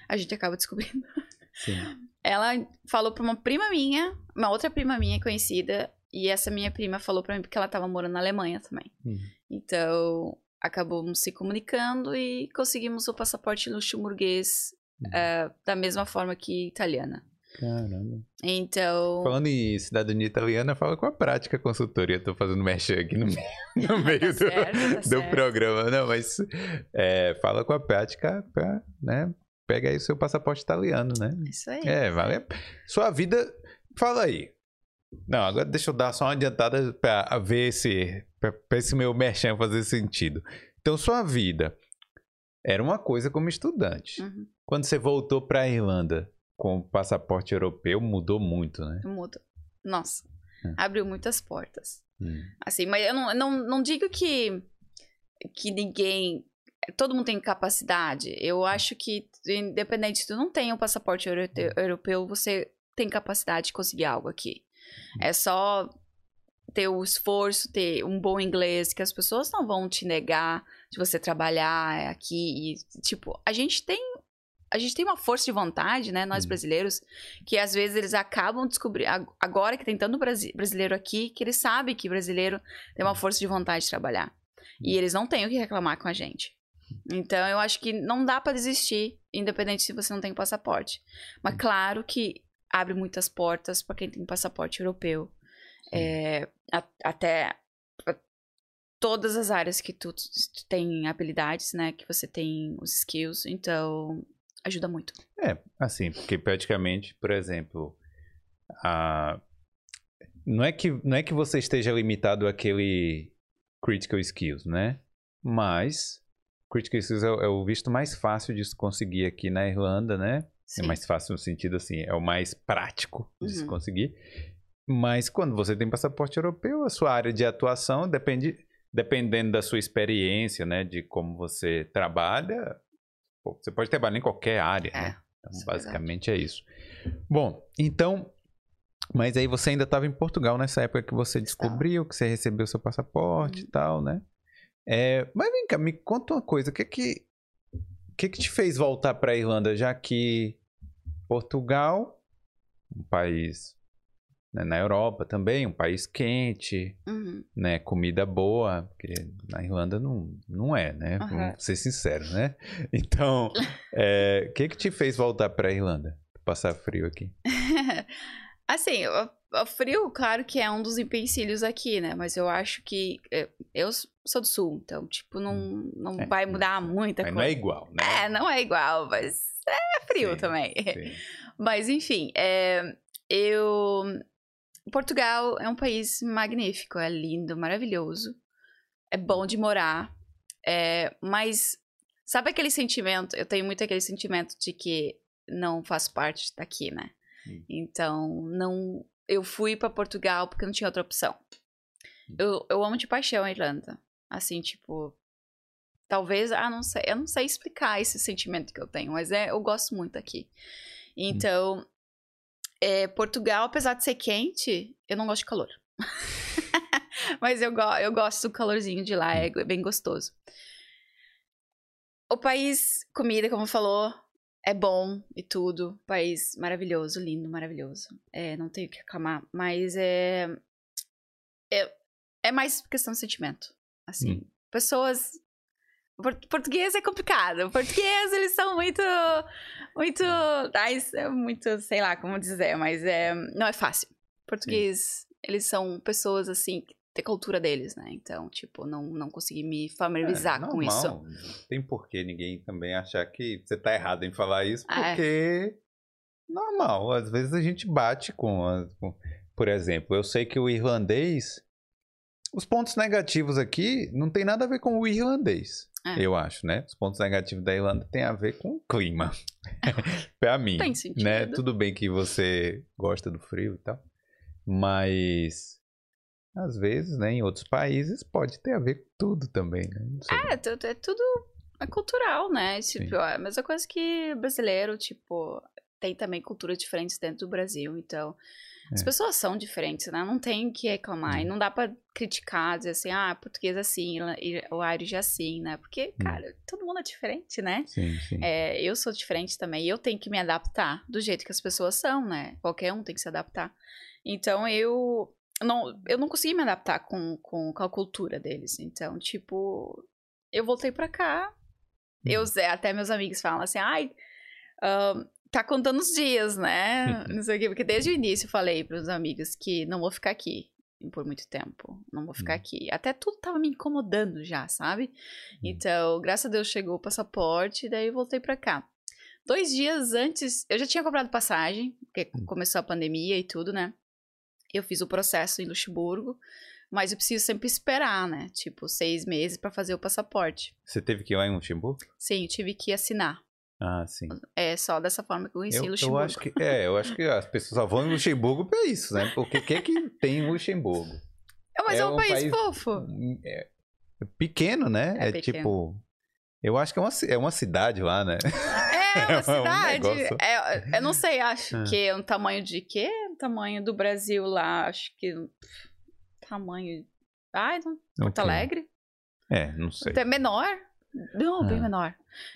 a gente acaba descobrindo. Sim. ela falou pra uma prima minha, uma outra prima minha conhecida, e essa minha prima falou pra mim porque ela tava morando na Alemanha também. Hum. Então, acabamos se comunicando e conseguimos o passaporte luxemburguês eh, da mesma forma que italiana. Caramba. Então, Falando em cidadania italiana, fala com a prática consultoria. Tô fazendo merchan aqui no meio, *laughs* no meio tá do, certo, tá do certo. programa. Não, mas é, fala com a prática pra, né? Pega aí o seu passaporte italiano, né? Isso aí. É, vale. a- Sua vida. Fala aí. Não, agora deixa eu dar só uma adiantada pra ver se. pra, pra esse meu merchan fazer sentido. Então, sua vida era uma coisa como estudante. Uhum, Quando você voltou pra Irlanda com o passaporte europeu, mudou muito, né? muda. Nossa, Hum. abriu muitas portas. Hum. Assim, mas eu não, não, não digo que, que ninguém. Todo mundo tem capacidade. Eu acho que, independente se tu não tem o passaporte eurote- europeu, você tem capacidade de conseguir algo aqui. É só ter o esforço, ter um bom inglês, que as pessoas não vão te negar de você trabalhar aqui. E, tipo, a gente tem. A gente tem uma força de vontade, né? Nós Hum. brasileiros, que às vezes eles acabam descobrindo. Agora que tem tanto brasi- brasileiro aqui, que eles sabem que brasileiro tem uma força de vontade de trabalhar. E eles não têm o que reclamar com a gente. Então, eu acho que não dá pra desistir, independente se você não tem passaporte. Mas claro que abre muitas portas pra quem tem passaporte europeu. É, a- até todas as áreas que tu, tu tem habilidades, né? Que você tem os skills. Então, ajuda muito. É, assim, porque praticamente, por exemplo, a... não, é que, não é que você esteja limitado àquele critical skills, né? Mas critical skills é, o- é o visto mais fácil de se conseguir aqui na Irlanda, né? Sim. É mais fácil no sentido assim, é o mais prático de se Uhum. conseguir. Mas quando você tem passaporte europeu, a sua área de atuação depende, dependendo da sua experiência, né? De como você trabalha, você pode trabalhar em qualquer área, É, né? Então, isso é basicamente é isso. Bom, então, mas aí você ainda estava em Portugal nessa época que você descobriu que você recebeu seu passaporte Uhum. e tal, né? É, mas vem cá, me conta uma coisa, o que que, o que, que te fez voltar para a Irlanda, já que Portugal, um país né, na Europa também, um país quente, Uhum. né, comida boa, porque na Irlanda não, não é, né? Aham. Vamos ser sinceros, né? *laughs* Então, é, o que que te fez voltar para a Irlanda? Passar frio aqui. *laughs* assim, o, o frio, claro que é um dos empecilhos aqui, né? Mas eu acho que é, eu sou do sul, então, tipo, não, não É, vai mudar muita Mas coisa. não é igual, né? É, não é igual, mas é frio Sim, também. Sim. *laughs* Mas enfim, é, eu. Portugal é um país magnífico, é lindo, maravilhoso. É bom de morar. é, mas sabe aquele sentimento? Eu tenho muito aquele sentimento de que não faço parte daqui, né? Hum. Então, não. Eu fui pra Portugal porque não tinha outra opção. Eu, eu amo de paixão a Irlanda. Assim, tipo. Talvez, ah, não sei, eu não sei explicar esse sentimento que eu tenho, mas é, eu gosto muito aqui. Então, é, Portugal, apesar de ser quente, eu não gosto de calor. *laughs* mas eu, go eu gosto do calorzinho de lá, é bem gostoso. O país, comida, como falou, é bom e tudo. País maravilhoso, lindo, maravilhoso. É, não tenho o que reclamar, mas é, é. É mais questão de sentimento. Assim, Hum. pessoas. Por- Português é complicado. Português, eles são muito. Muito. ai, é muito, sei lá como dizer, mas é, não é fácil. Português, eles são pessoas assim, tem cultura deles, né? Então, tipo, não, não consegui me familiarizar É, com isso. Não tem por que ninguém também achar que você tá errado em falar isso, é. porque normal. Às vezes a gente bate com, com- Por exemplo, eu sei que o irlandês. Os pontos negativos aqui não tem nada a ver com o irlandês, É. eu acho, né? Os pontos negativos da Irlanda tem a ver com o clima. *laughs* pra mim. Tem sentido. Né? Tudo bem que você gosta do frio e tal, mas às vezes, né, em outros países pode ter a ver com tudo também, né? É, é tudo é cultural, né? Tipo, é a mesma coisa que brasileiro, tipo, tem também culturas diferentes dentro do Brasil, então As É. pessoas são diferentes, né? Não tem o que reclamar. E Hum. não dá pra criticar, dizer assim, ah, português é assim, o Irish é assim, né? Porque, Hum. cara, todo mundo é diferente, né? Sim, sim. É, eu sou diferente também. E eu tenho que me adaptar do jeito que as pessoas são, né? Qualquer um tem que se adaptar. Então eu não, eu não consegui me adaptar com, com, com a cultura deles. Então, tipo, eu voltei pra cá. Eu, até meus amigos falam assim, ai, ahn, tá contando os dias, né? *laughs* Não sei o quê. Porque desde o início eu falei pros amigos que não vou ficar aqui por muito tempo. Não vou ficar Hum. aqui. Até tudo tava me incomodando já, sabe? Então, graças a Deus chegou o passaporte, daí eu voltei pra cá. Dois dias antes, eu já tinha comprado passagem, porque Hum. começou a pandemia e tudo, né? Eu fiz o processo em Luxemburgo, mas eu preciso sempre esperar, né? Tipo, seis meses pra fazer o passaporte. Você teve que ir lá em Luxemburgo? Sim, eu tive que assinar. Ah, sim. É só dessa forma que eu conheci Eu, eu Luxemburgo. acho que é, eu acho que as pessoas só vão em Luxemburgo pra isso, né? Porque o que que tem em Luxemburgo? É, mas é, é um, um país, país- fofo. É pequeno, né? É É, pequeno. tipo, eu acho que é uma, é uma cidade lá, né? É, *laughs* É um uma cidade. negócio. É, eu não sei, acho Ah. que é um tamanho de quê? Um tamanho do Brasil lá, acho que. Tamanho. Ai, não. Porto. Alegre? É, não sei. Até menor? Não, bem Ah. menor.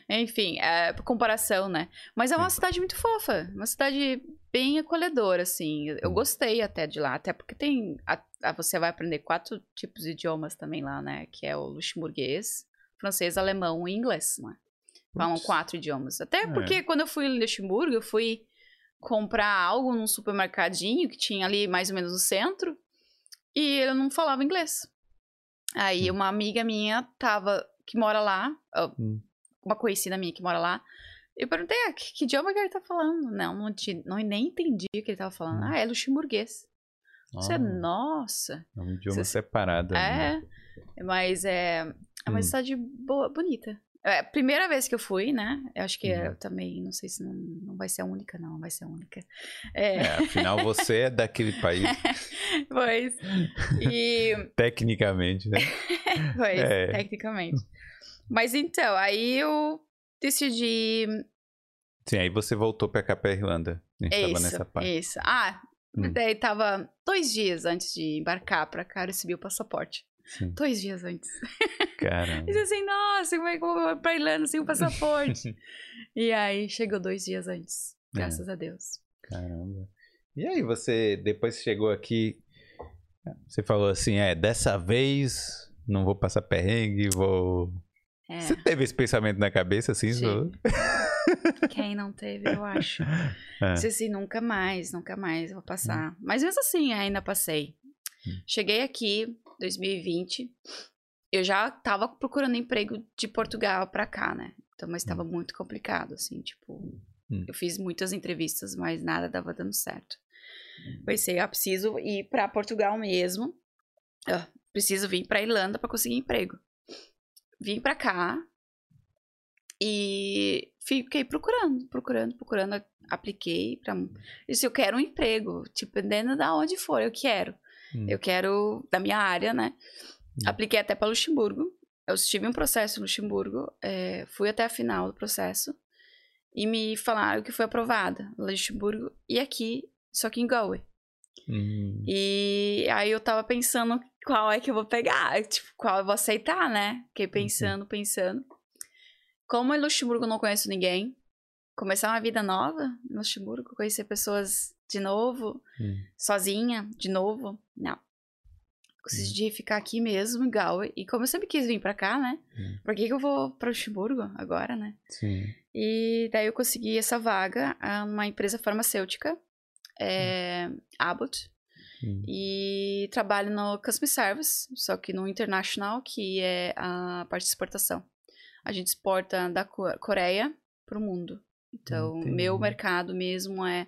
Enfim, é, por comparação, né? Mas é uma cidade muito fofa. Uma cidade bem acolhedora, assim. Eu Hum. gostei até de lá. Até porque tem. a- a- você vai aprender quatro tipos de idiomas também lá, né? Que é o luxemburguês, francês, alemão e inglês, né? Falam quatro idiomas. Até É. porque quando eu fui em Luxemburgo, eu fui comprar algo num supermercadinho que tinha ali mais ou menos no centro. E eu não falava inglês. Aí Hum. uma amiga minha tava, que mora lá, Hum. uma conhecida minha que mora lá, eu perguntei, ah, que, que idioma que ele tá falando? Não, não, ti- não nem entendi o que ele tava falando. Hum. Ah, é luxemburguês. Você, Ah, nossa. é um idioma Você- separado. né? É, mas é, é uma Hum. cidade boa, bonita. É a primeira vez que eu fui, né? Eu acho que Uhum. eu também, não sei se não, não vai ser a única, não, vai ser a única. É, É, afinal, você é daquele país, *laughs* pois. E, *laughs* tecnicamente, né? *laughs* pois, É. tecnicamente. Mas então, aí eu decidi. Sim, aí você voltou pra cá, pra Irlanda. A gente tava Isso, nessa parte. isso. Ah, Hum. daí tava dois dias antes de embarcar pra cá, eu recebi o passaporte. Sim. Dois dias antes. Caramba. Eu *laughs* disse assim, nossa, como é que eu vou pra Irlanda sem o passaporte? *laughs* e aí chegou dois dias antes, É. graças a Deus. Caramba. E aí, você, depois chegou aqui, você falou assim, é, dessa vez não vou passar perrengue, vou... É, Você teve esse pensamento na cabeça, assim? Zo? *laughs* quem não teve, eu acho. É. Disse assim, nunca mais, nunca mais vou passar. Mas mesmo assim, ainda passei. Hum. Cheguei aqui, 2020, eu já tava procurando emprego de Portugal pra cá, né? Então, mas tava muito complicado, assim, tipo... Hum. Eu fiz muitas entrevistas, mas nada dava dando certo. Pensei, ah, preciso ir pra Portugal mesmo. Ah, preciso vir pra Irlanda pra conseguir emprego. Vim pra cá e fiquei procurando, procurando, procurando. Apliquei pra. Disse, eu quero um emprego, tipo, dependendo da onde for, eu quero. Hum. Eu quero, da minha área, né? Hum. Apliquei até para Luxemburgo. Eu tive um processo em Luxemburgo, é, fui até a final do processo e me falaram que foi aprovada em Luxemburgo e aqui, só que em Galway. Hum. E aí eu tava pensando qual é que eu vou pegar, tipo, qual eu vou aceitar, né? Fiquei pensando, pensando. Como em Luxemburgo eu não conheço ninguém, começar uma vida nova em Luxemburgo, conhecer pessoas de novo, Hum. sozinha, de novo, não. Decidi ficar aqui mesmo, em Galway. E como eu sempre quis vir pra cá, né? Hum. Por que, que eu vou pra Luxemburgo agora, né? Sim. E daí eu consegui essa vaga numa empresa farmacêutica, é, Abbott. Hum. E trabalho no Customer Service, só que no International, que é a parte de exportação. A gente exporta da Co- Coreia para o mundo. Então, Entendi. meu mercado mesmo é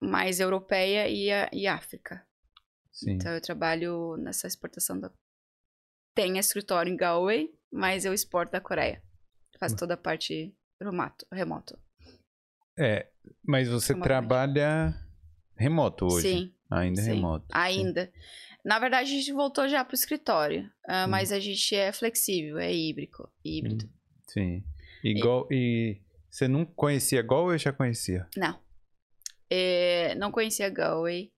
mais europeia e, a- e África. Sim. Então, eu trabalho nessa exportação da. Tem escritório em Galway, mas eu exporto da Coreia. Faço Hum. toda a parte remoto. remoto. É, mas você Uma trabalha remoto hoje? Sim. Ainda Sim, remoto. sim. Ainda. Na verdade, a gente voltou já pro escritório. ah, Hum. Mas a gente é flexível, é híbrido. híbrido. Hum, Sim. Igual, e você não conhecia Gol ou já conhecia? Não. É, não conhecia Galway.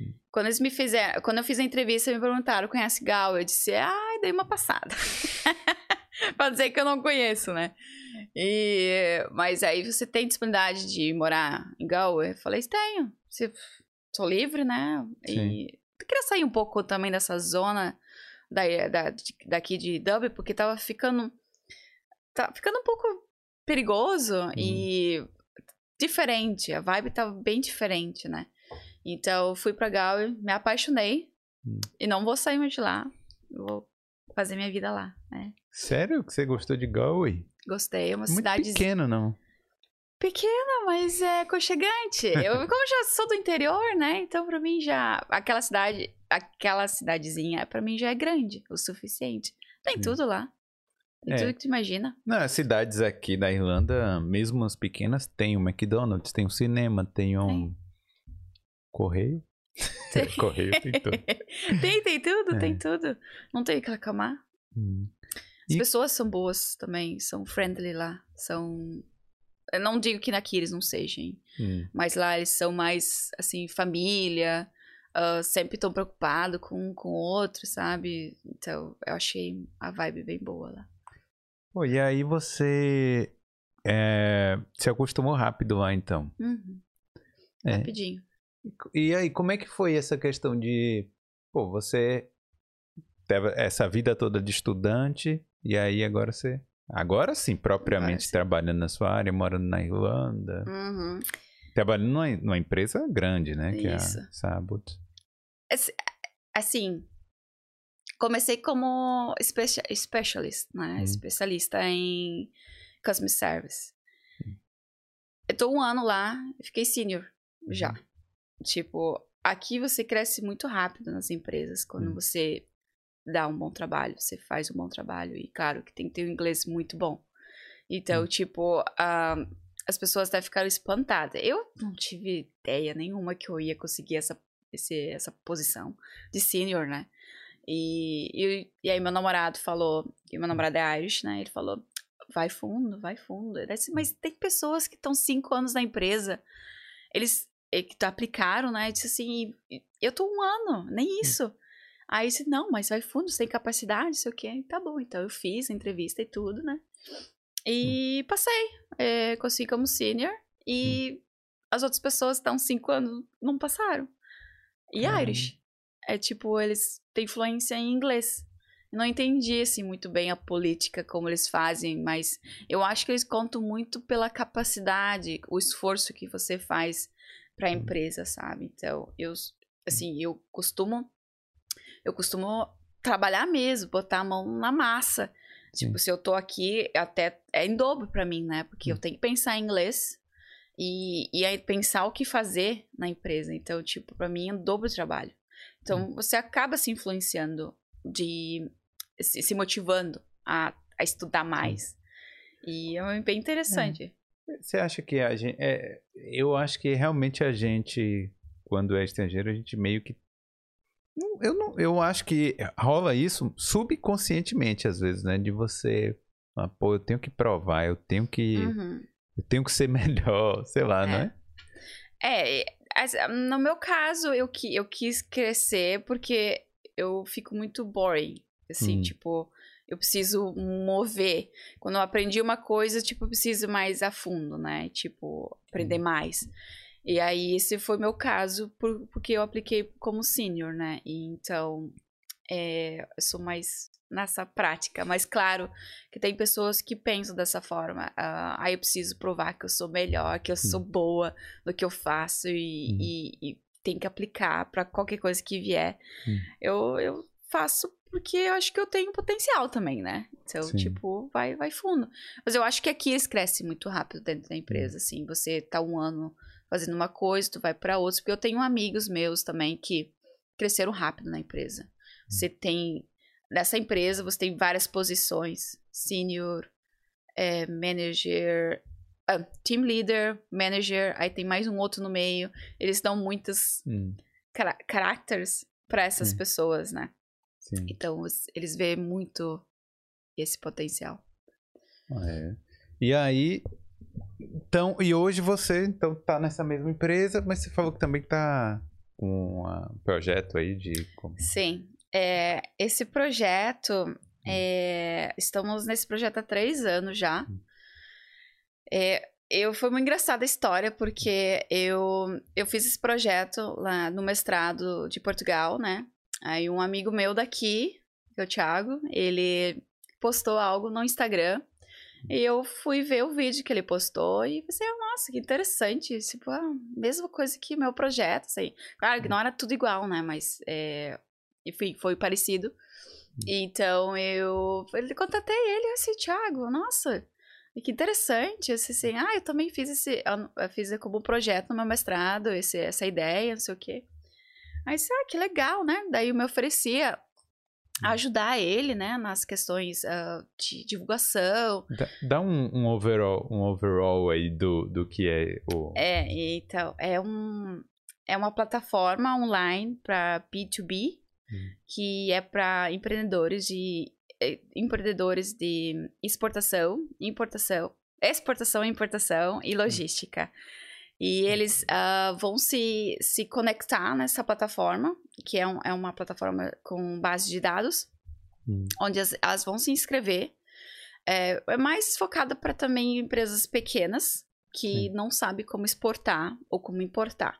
Hum. Quando eles me fizeram, quando eu fiz a entrevista, me perguntaram, conhece Galway? Eu disse, ah, dei uma passada. *laughs* pra dizer que eu não conheço, né? E, mas aí você tem disponibilidade de morar em Galway? Eu falei, tenho. Se, sou livre, né? Sim. E eu queria sair um pouco também dessa zona da, da, daqui de Dublin, porque tava ficando. Tá ficando um pouco perigoso hum. e diferente. A vibe tava bem diferente, né? Então, fui pra Galway, me apaixonei. Hum. E não vou sair mais de lá. Vou fazer minha vida lá, né? Sério que você gostou de Galway? Gostei, é uma Muito cidade... pequena, não? Pequena, mas é aconchegante. Eu, *laughs* como já sou do interior, né? Então, pra mim, já... Aquela cidade, aquela cidadezinha, pra mim, já é grande o suficiente. Tem tudo lá. Tem é. tudo que tu imagina. Não, as cidades aqui da Irlanda, mesmo as pequenas, tem um McDonald's, tem um cinema, tem um... Correio? *laughs* Tem. Correio tem tudo. *laughs* tem, tem tudo, é. tem tudo. Não tem que reclamar. Hum. As e... pessoas são boas também, são friendly lá, são... Eu não digo que na eles não sejam, hum. mas lá eles são mais, assim, família, uh, sempre estão preocupados com o outro, sabe? Então, eu achei a vibe bem boa lá. Pô, e aí você é, se acostumou rápido lá, então? Uhum. É. Rapidinho. E aí, como é que foi essa questão de, pô, você teve essa vida toda de estudante e aí agora você, agora sim, propriamente agora sim. trabalhando na sua área, morando na Irlanda, uhum. trabalhando numa, numa, empresa grande, né, que Isso. é a Sabot. Assim, comecei como specialist, né, hum. especialista em customer service. Hum. Eu tô um ano lá, fiquei senior já. Hum. Tipo, aqui você cresce muito rápido nas empresas quando hum. você dá um bom trabalho, você faz um bom trabalho. E claro que tem que ter um inglês muito bom. Então, hum. tipo, uh, as pessoas até ficaram espantadas. Eu não tive ideia nenhuma que eu ia conseguir essa, esse, essa posição de senior, né? E, e, e, aí meu namorado falou, e meu namorado é Irish, né? Ele falou, vai fundo, vai fundo. Disse, Mas tem pessoas que estão cinco anos na empresa, eles que aplicaram, né? disse assim, eu tô um ano, nem hum. isso. Aí disse, não, mas vai fundo, você tem capacidade, sei o quê. Tá bom, então eu fiz a entrevista e tudo, né? E hum. passei, é, consegui como senior. E hum. as outras pessoas estão cinco anos, não passaram. E Irish. É tipo, eles têm influência em inglês. Não entendi, assim, muito bem a política, como eles fazem, mas eu acho que eles contam muito pela capacidade, o esforço que você faz para a uhum. empresa, sabe? Então, eu assim, eu costumo eu costumo trabalhar mesmo, botar a mão na massa. Tipo, Sim. se eu tô aqui, até é em dobro para mim, né? Porque eu tenho que pensar em inglês e, e aí pensar o que fazer na empresa. Então, tipo, para mim é um dobro trabalho. Então, você acaba se influenciando de se, se motivando a, a estudar mais. E é bem interessante. Você acha que a gente. É, eu acho que realmente a gente, quando é estrangeiro, a gente meio que. Eu, não, eu acho que rola isso subconscientemente, às vezes, né? De você. Ah, pô, eu tenho que provar, eu tenho que. Uhum. Eu tenho que ser *laughs* melhor, sei lá, é. não é? É, no meu caso, eu, eu quis crescer porque eu fico muito boring. Assim, hum. tipo, eu preciso mover. Quando eu aprendi uma coisa, tipo, eu preciso mais a fundo, né? Tipo, aprender mais. E aí, esse foi meu caso, por, porque eu apliquei como senior, né? E então, é, eu sou mais nessa prática. Mas, claro, que tem pessoas que pensam dessa forma. Uh, aí eu preciso provar que eu sou melhor, que eu sou boa no que eu faço e, hum. e, e tem que aplicar para qualquer coisa que vier. Hum. Eu, eu faço porque eu acho que eu tenho potencial também, né? Então, Sim. tipo, vai, vai fundo. Mas eu acho que aqui eles crescem muito rápido dentro da empresa, assim. Você tá um ano fazendo uma coisa, tu vai para outra. Porque eu tenho amigos meus também que cresceram rápido na empresa. Você tem... Nessa empresa, você tem várias posições. Senior, é, manager... Uh, team leader, manager, aí tem mais um outro no meio. Eles dão muitos hum. characters para essas hum. pessoas, né? Sim. Então, eles veem muito esse potencial. Ah, é. E aí, Então, e hoje você então tá nessa mesma empresa, mas você falou que também tá com um projeto aí de. Sim. É, esse projeto, hum. é, estamos nesse projeto há três anos já. Hum. É, eu foi uma engraçada história porque eu eu fiz esse projeto lá no mestrado de Portugal, né? Aí um amigo meu daqui, que é o Thiago, ele postou algo no Instagram e eu fui ver o vídeo que ele postou e pensei, ah, nossa, que interessante. Tipo, a mesma coisa que meu projeto, assim. Claro que não era tudo igual, né? Mas, é, enfim, foi parecido. Então, eu, eu contatei ele assim, Thiago, nossa, que interessante. Assim, assim, ah, eu também fiz esse, eu fiz como projeto no meu mestrado, esse, essa ideia, não sei o quê. Aí, ah, que legal, né? Daí eu me oferecia Hum. Ajudar ele, né, nas questões uh, de divulgação. Dá, dá um, um, overall, um overall aí do, do que é o... É, então, é, um, é uma plataforma online para B2B, hum. que é para empreendedores de eh, empreendedores de exportação, importação, exportação, importação e hum. E eles uh, vão se, se conectar nessa plataforma, que é, um, é uma plataforma com base de dados, hum. onde as, elas vão se inscrever. É, é mais focada para também empresas pequenas, que Sim. não sabem como exportar ou como importar.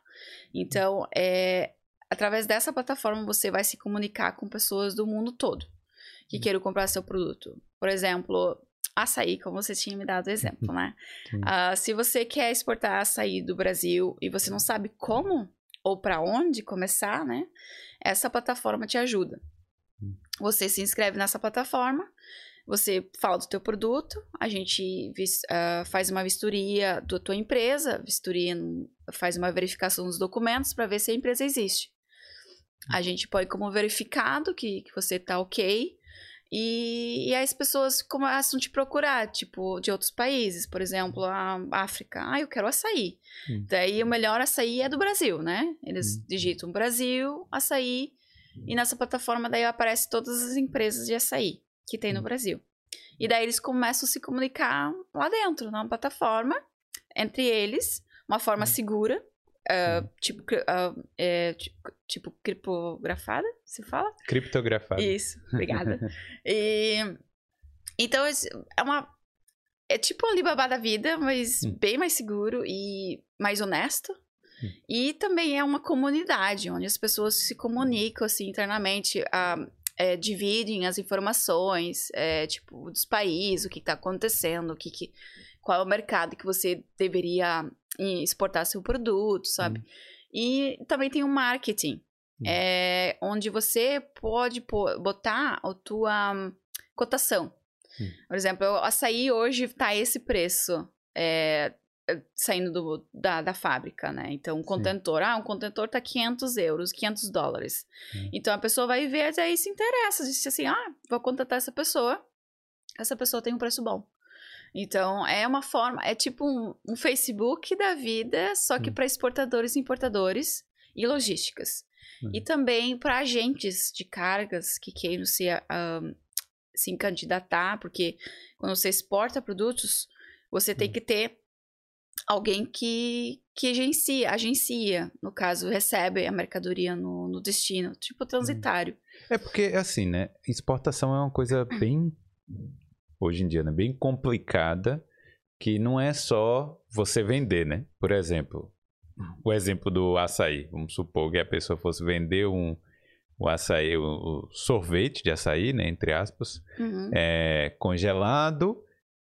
Então, é, através dessa plataforma, você vai se comunicar com pessoas do mundo todo que hum. queiram comprar seu produto. Por exemplo, açaí, como você tinha me dado o exemplo, né? *laughs* Uh, se você quer exportar açaí do Brasil e você não sabe como ou para onde começar, né? Essa plataforma te ajuda. Hum. Você se inscreve nessa plataforma, você fala do teu produto, a gente uh, faz uma vistoria da tua empresa, vistoria faz uma verificação dos documentos para ver se a empresa existe. A gente põe como verificado que, que você está ok, e, e aí as pessoas começam a te procurar, tipo, de outros países, por exemplo, a África. Ah, eu quero açaí. Hum. Daí o melhor açaí é do Brasil, né? Eles hum. digitam Brasil, açaí, e nessa plataforma daí aparece todas as empresas de açaí que tem no hum. Brasil. E daí eles começam a se comunicar lá dentro, na plataforma, entre eles, uma forma hum. segura, Uh, tipo, uh, é, tipo, tipo, criptografada, se fala? Criptografada. Isso, *laughs* obrigada. *laughs* e, então, é uma... É tipo o Alibaba da vida, mas hum. bem mais seguro e mais honesto. Hum. E também é uma comunidade, onde as pessoas se comunicam, assim, internamente, uh, é, dividem as informações, é, tipo, dos países, o que está acontecendo, o que, que, qual é o mercado que você deveria exportar seu produto, sabe? Hum. E também tem o marketing, hum. é, onde você pode botar a tua cotação. Hum. Por exemplo, o açaí hoje está esse preço. É, saindo do, da, da fábrica, né? Então, um contentor, Sim. ah, um contentor tá 500 euros, 500 dólares. Hum. Então, a pessoa vai ver, aí se interessa, diz assim, ah, vou contratar essa pessoa, essa pessoa tem um preço bom. Então, é uma forma, é tipo um, um Facebook da vida, só que hum. para exportadores e importadores e logísticas. Hum. E também para agentes de cargas que queiram se, um, se candidatar, porque quando você exporta produtos, você tem hum. que ter alguém que, que agencia, agencia, no caso, recebe a mercadoria no, no destino, tipo transitário. É porque, assim, né? Exportação é uma coisa bem hoje em dia, né? Bem complicada, que não é só você vender, né? Por exemplo, o exemplo do açaí. Vamos supor que a pessoa fosse vender um o açaí, o, sorvete de açaí, né? Entre aspas, uhum. é, congelado.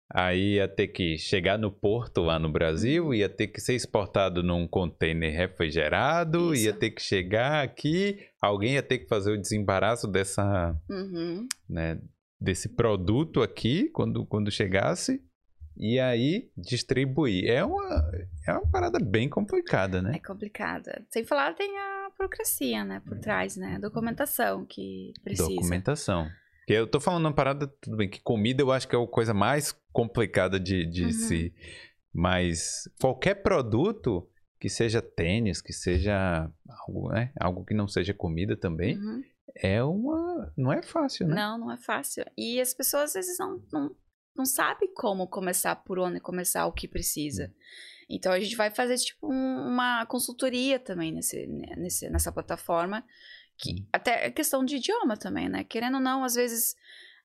Aí ia ter que chegar no porto lá no Brasil, uhum. ia ter que ser exportado num container refrigerado, Isso. ia ter que chegar aqui, alguém ia ter que fazer o desembaraço dessa, uhum. né, desse produto aqui quando, quando chegasse e aí distribuir. É uma, é uma parada bem complicada, né? É complicada. Sem falar, tem a burocracia, né? Por trás, né? A documentação que precisa. Documentação. Que eu tô falando uma parada, tudo bem, que comida eu acho que é a coisa mais complicada de, de uhum. se. Mas qualquer produto que seja tênis, que seja algo, né? Algo que não seja comida também, uhum é uma. Não é fácil, né? Não, não é fácil. E as pessoas às vezes não, não, não sabe como começar, por onde começar, o que precisa. Então a gente vai fazer tipo um, uma consultoria também nesse, né, nesse, nessa plataforma, que até é questão de idioma também, né? Querendo ou não, às vezes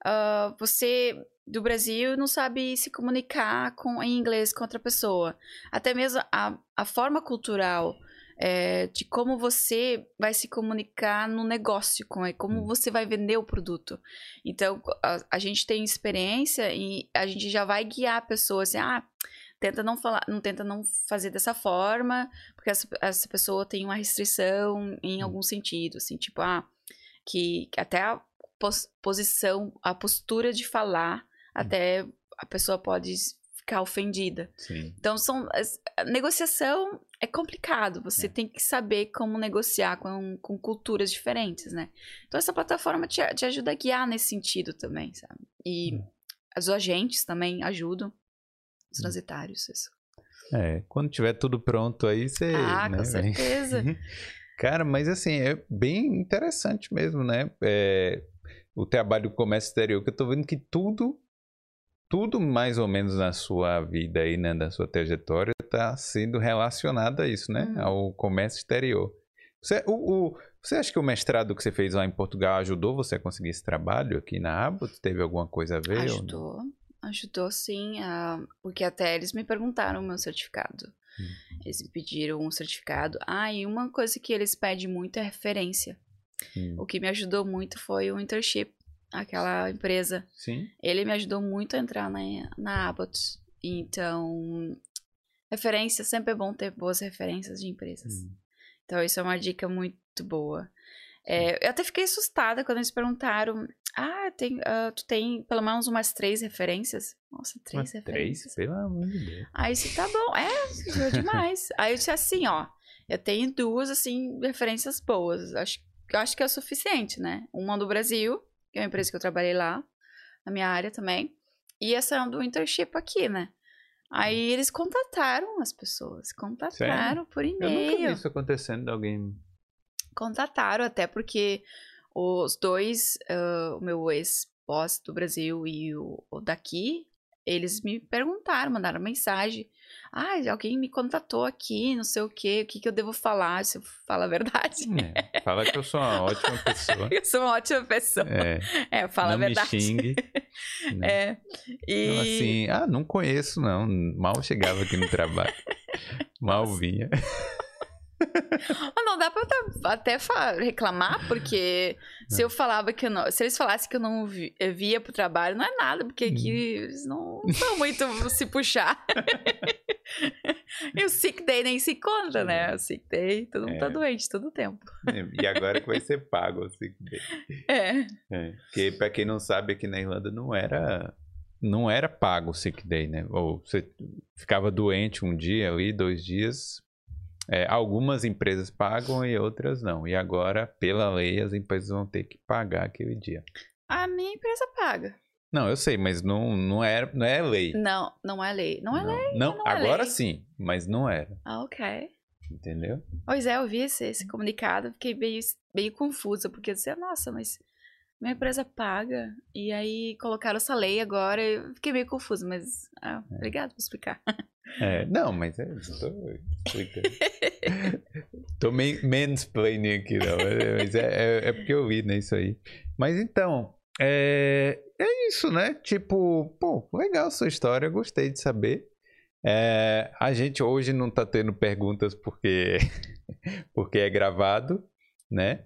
uh, você do Brasil não sabe se comunicar com, em inglês com outra pessoa. Até mesmo a, a forma cultural é, de como você vai se comunicar no negócio, com ele, como hum. você vai vender o produto. Então, a, a, gente tem experiência e a gente já vai guiar a pessoa assim, ah, tenta não falar, não tenta não fazer dessa forma, porque essa, essa pessoa tem uma restrição em hum. algum sentido, assim, tipo, ah, que, que até a pos, posição, a postura de falar, hum. até a pessoa pode ficar ofendida. Sim. Então, são, negociação é complicado. Você é. tem que saber como negociar com, com culturas diferentes, né? Então, essa plataforma te, te ajuda a guiar nesse sentido também, sabe? E hum. os agentes também ajudam, os hum. transitários, isso. É, quando tiver tudo pronto aí, você. Ah, né, com certeza. *laughs* Cara, mas assim, é bem interessante mesmo, né? É, o trabalho do comércio exterior, que eu tô vendo que tudo tudo mais ou menos na sua vida aí, né, da sua trajetória, está sendo relacionado a isso, né, uhum. ao comércio exterior. Você, o, o, você acha que o mestrado que você fez lá em Portugal ajudou você a conseguir esse trabalho aqui na Abbott? Teve alguma coisa a ver? Ajudou, ajudou sim, uh, porque até eles me perguntaram o meu certificado. Uhum. Eles me pediram um certificado. Ah, e uma coisa que eles pedem muito é referência. Uhum. O que me ajudou muito foi o internship aquela empresa. Sim. Ele me ajudou muito a entrar na, na Abbott. Então, referência, sempre é bom ter boas referências de empresas. Hum. Então, isso é uma dica muito boa. É, eu até fiquei assustada quando eles perguntaram: Ah, tem, uh, tu tem pelo menos umas três referências? Nossa, três referências. Três? Pelo amor de Deus. Aí disse: Tá bom, é, demais. Aí eu disse assim: Ó, eu tenho duas, assim, referências boas. Acho, eu acho que é o suficiente, né? Uma do Brasil que é uma empresa que eu trabalhei lá, na minha área também. E essa é do internship aqui, né? Aí hum. eles contataram as pessoas, contataram Sério? por e-mail. Eu nunca vi isso acontecendo de alguém. Contataram, até porque os dois, uh, o meu ex-boss do Brasil e o, o daqui, eles me perguntaram, mandaram mensagem. Ah, alguém me contatou aqui, não sei o quê, o que, que eu devo falar, se eu falo a verdade. *laughs* É, fala que eu sou uma ótima pessoa. *laughs* eu sou uma ótima pessoa. É, é fala a verdade. Me xingue. *laughs* Né? É. E... Então, assim, ah, não conheço, não. Mal chegava aqui no trabalho. Mal vinha. *laughs* não dá pra até reclamar, porque se eu falava que eu não. Se eles falassem que eu não via pro trabalho, não é nada, porque aqui uhum. eles não são muito *laughs* se puxar. e o sick day nem se conta, né? O sick day, todo mundo tá é. tá doente todo o tempo. É, e agora que vai ser pago o sick day. É. é. Porque, pra quem não sabe, aqui na Irlanda não era não era pago o sick day, né? Ou você ficava doente um dia ali, dois dias, é, algumas empresas pagam e outras não. E agora, pela lei, as empresas vão ter que pagar aquele dia. A minha empresa paga. Não, eu sei, mas não, não, é, não é lei. Não, não é lei. Não é não, lei. Não, não é agora lei. sim, mas não era. Ah, ok. Entendeu? Pois é, eu vi esse, esse comunicado, fiquei meio, meio confusa, porque eu disse, nossa, mas minha empresa paga. E aí colocaram essa lei agora. Eu fiquei meio confusa, mas ah, é. obrigado por explicar. *laughs* É, não, mas é, estou explicando. *laughs* tô mansplaining aqui, não. Mas é, é, é, porque eu vi, né, isso aí. Mas então, é, é isso, né? Tipo, pô, legal sua história, gostei de saber. É, a gente hoje não tá tendo perguntas porque, *laughs* porque é gravado, né?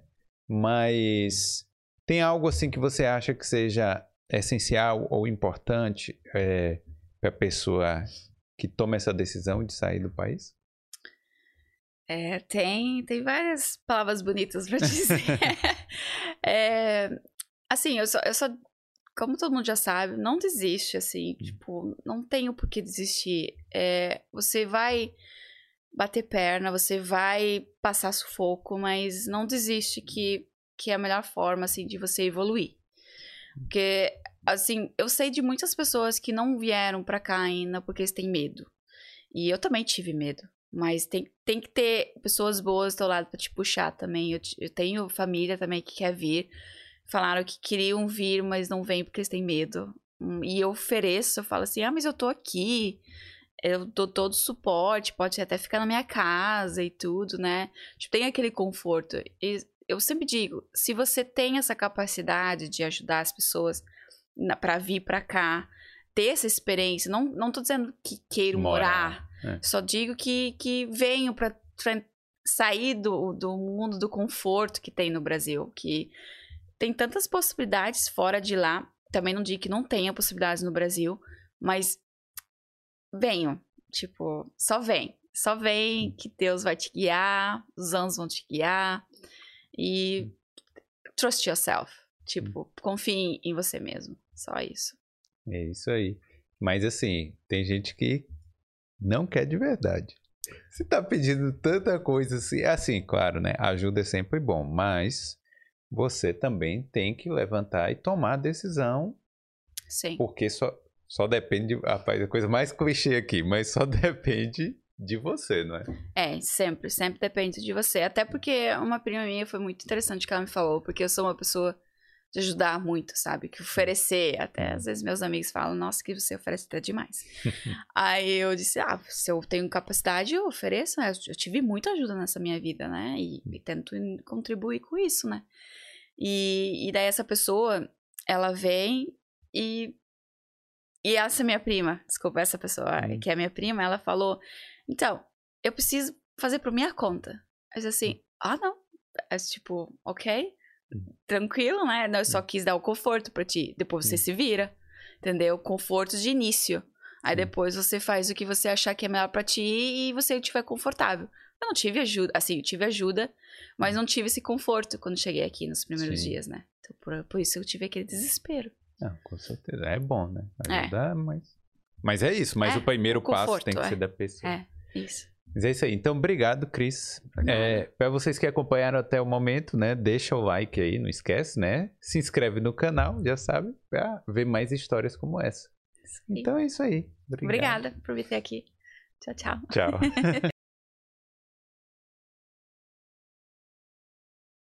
Mas tem algo assim que você acha que seja essencial ou importante é, para a pessoa que toma essa decisão de sair do país? É, tem, tem várias palavras bonitas para dizer. *laughs* é, assim, eu só, eu só, como todo mundo já sabe, não desiste, assim, hum. tipo, não tem o porquê desistir. É, você vai bater perna, você vai passar sufoco, mas não desiste que que é a melhor forma, assim, de você evoluir. Porque, assim, eu sei de muitas pessoas que não vieram pra cá ainda porque eles têm medo. E eu também tive medo. Mas tem, tem que ter pessoas boas do teu lado pra te puxar também. Eu, eu tenho família também que quer vir. Falaram que queriam vir, mas não vêm porque eles têm medo. Hum, E eu ofereço, eu falo assim: ah, mas eu tô aqui, eu dou todo o suporte, pode até ficar na minha casa e tudo, né? Tipo, tem aquele conforto. E eu sempre digo: se você tem essa capacidade de ajudar as pessoas pra vir pra cá, ter essa experiência, não, não tô dizendo que queiro Morar, morar, é. só digo que, que venho pra sair do, do mundo do conforto que tem no Brasil, que tem tantas possibilidades fora de lá. Também não digo que não tenha possibilidades no Brasil, mas venham. Tipo, só vem. Só vem que Deus vai te guiar, os anjos vão te guiar. E trust yourself. Tipo, confie em você mesmo. Só isso. É isso aí. Mas assim, tem gente que não quer de verdade. Você tá pedindo tanta coisa assim. Assim, claro, né? Ajuda é sempre bom, mas você também tem que levantar e tomar a decisão, Sim. porque só, só depende. Rapaz, a coisa mais clichê aqui, mas só *laughs* depende de você, não é? É, sempre, sempre depende de você. Até porque uma prima minha foi muito interessante que ela me falou, porque eu sou uma pessoa de ajudar muito, sabe? Que oferecer. Até às vezes meus amigos falam, nossa, que você oferece até demais. *laughs* Aí eu disse, ah, se eu tenho capacidade, eu ofereço, né? Eu tive muita ajuda nessa minha vida, né? E, e tento contribuir com isso, né? E, e daí essa pessoa, ela vem e. E essa minha prima, desculpa, essa pessoa Hum. que é minha prima, ela falou: então, eu preciso fazer por minha conta. Eu disse assim, ah, não. É tipo, ok, tranquilo, né? Eu só quis dar o conforto pra ti. Depois você se vira, entendeu? Conforto de início. Aí depois você faz o que você achar que é melhor pra ti e você estiver confortável. Eu não tive ajuda, assim, eu tive ajuda, mas não tive esse conforto quando cheguei aqui nos primeiros Sim. dias, né? Então, por, por isso eu tive aquele desespero. Não, com certeza. É bom, né? É. Ajudar, mas. Mas é isso, mas É, o primeiro o passo conforto, tem que é. ser da pessoa. É, isso. Mas é isso aí. Então, obrigado, Cris. É, para vocês que acompanharam até o momento, né? Deixa o like aí, não esquece, né? Se inscreve no canal, já sabe, pra ver mais histórias como essa. Então é isso aí. Obrigado. Obrigada por vir aqui. Tchau, tchau. Tchau. *laughs*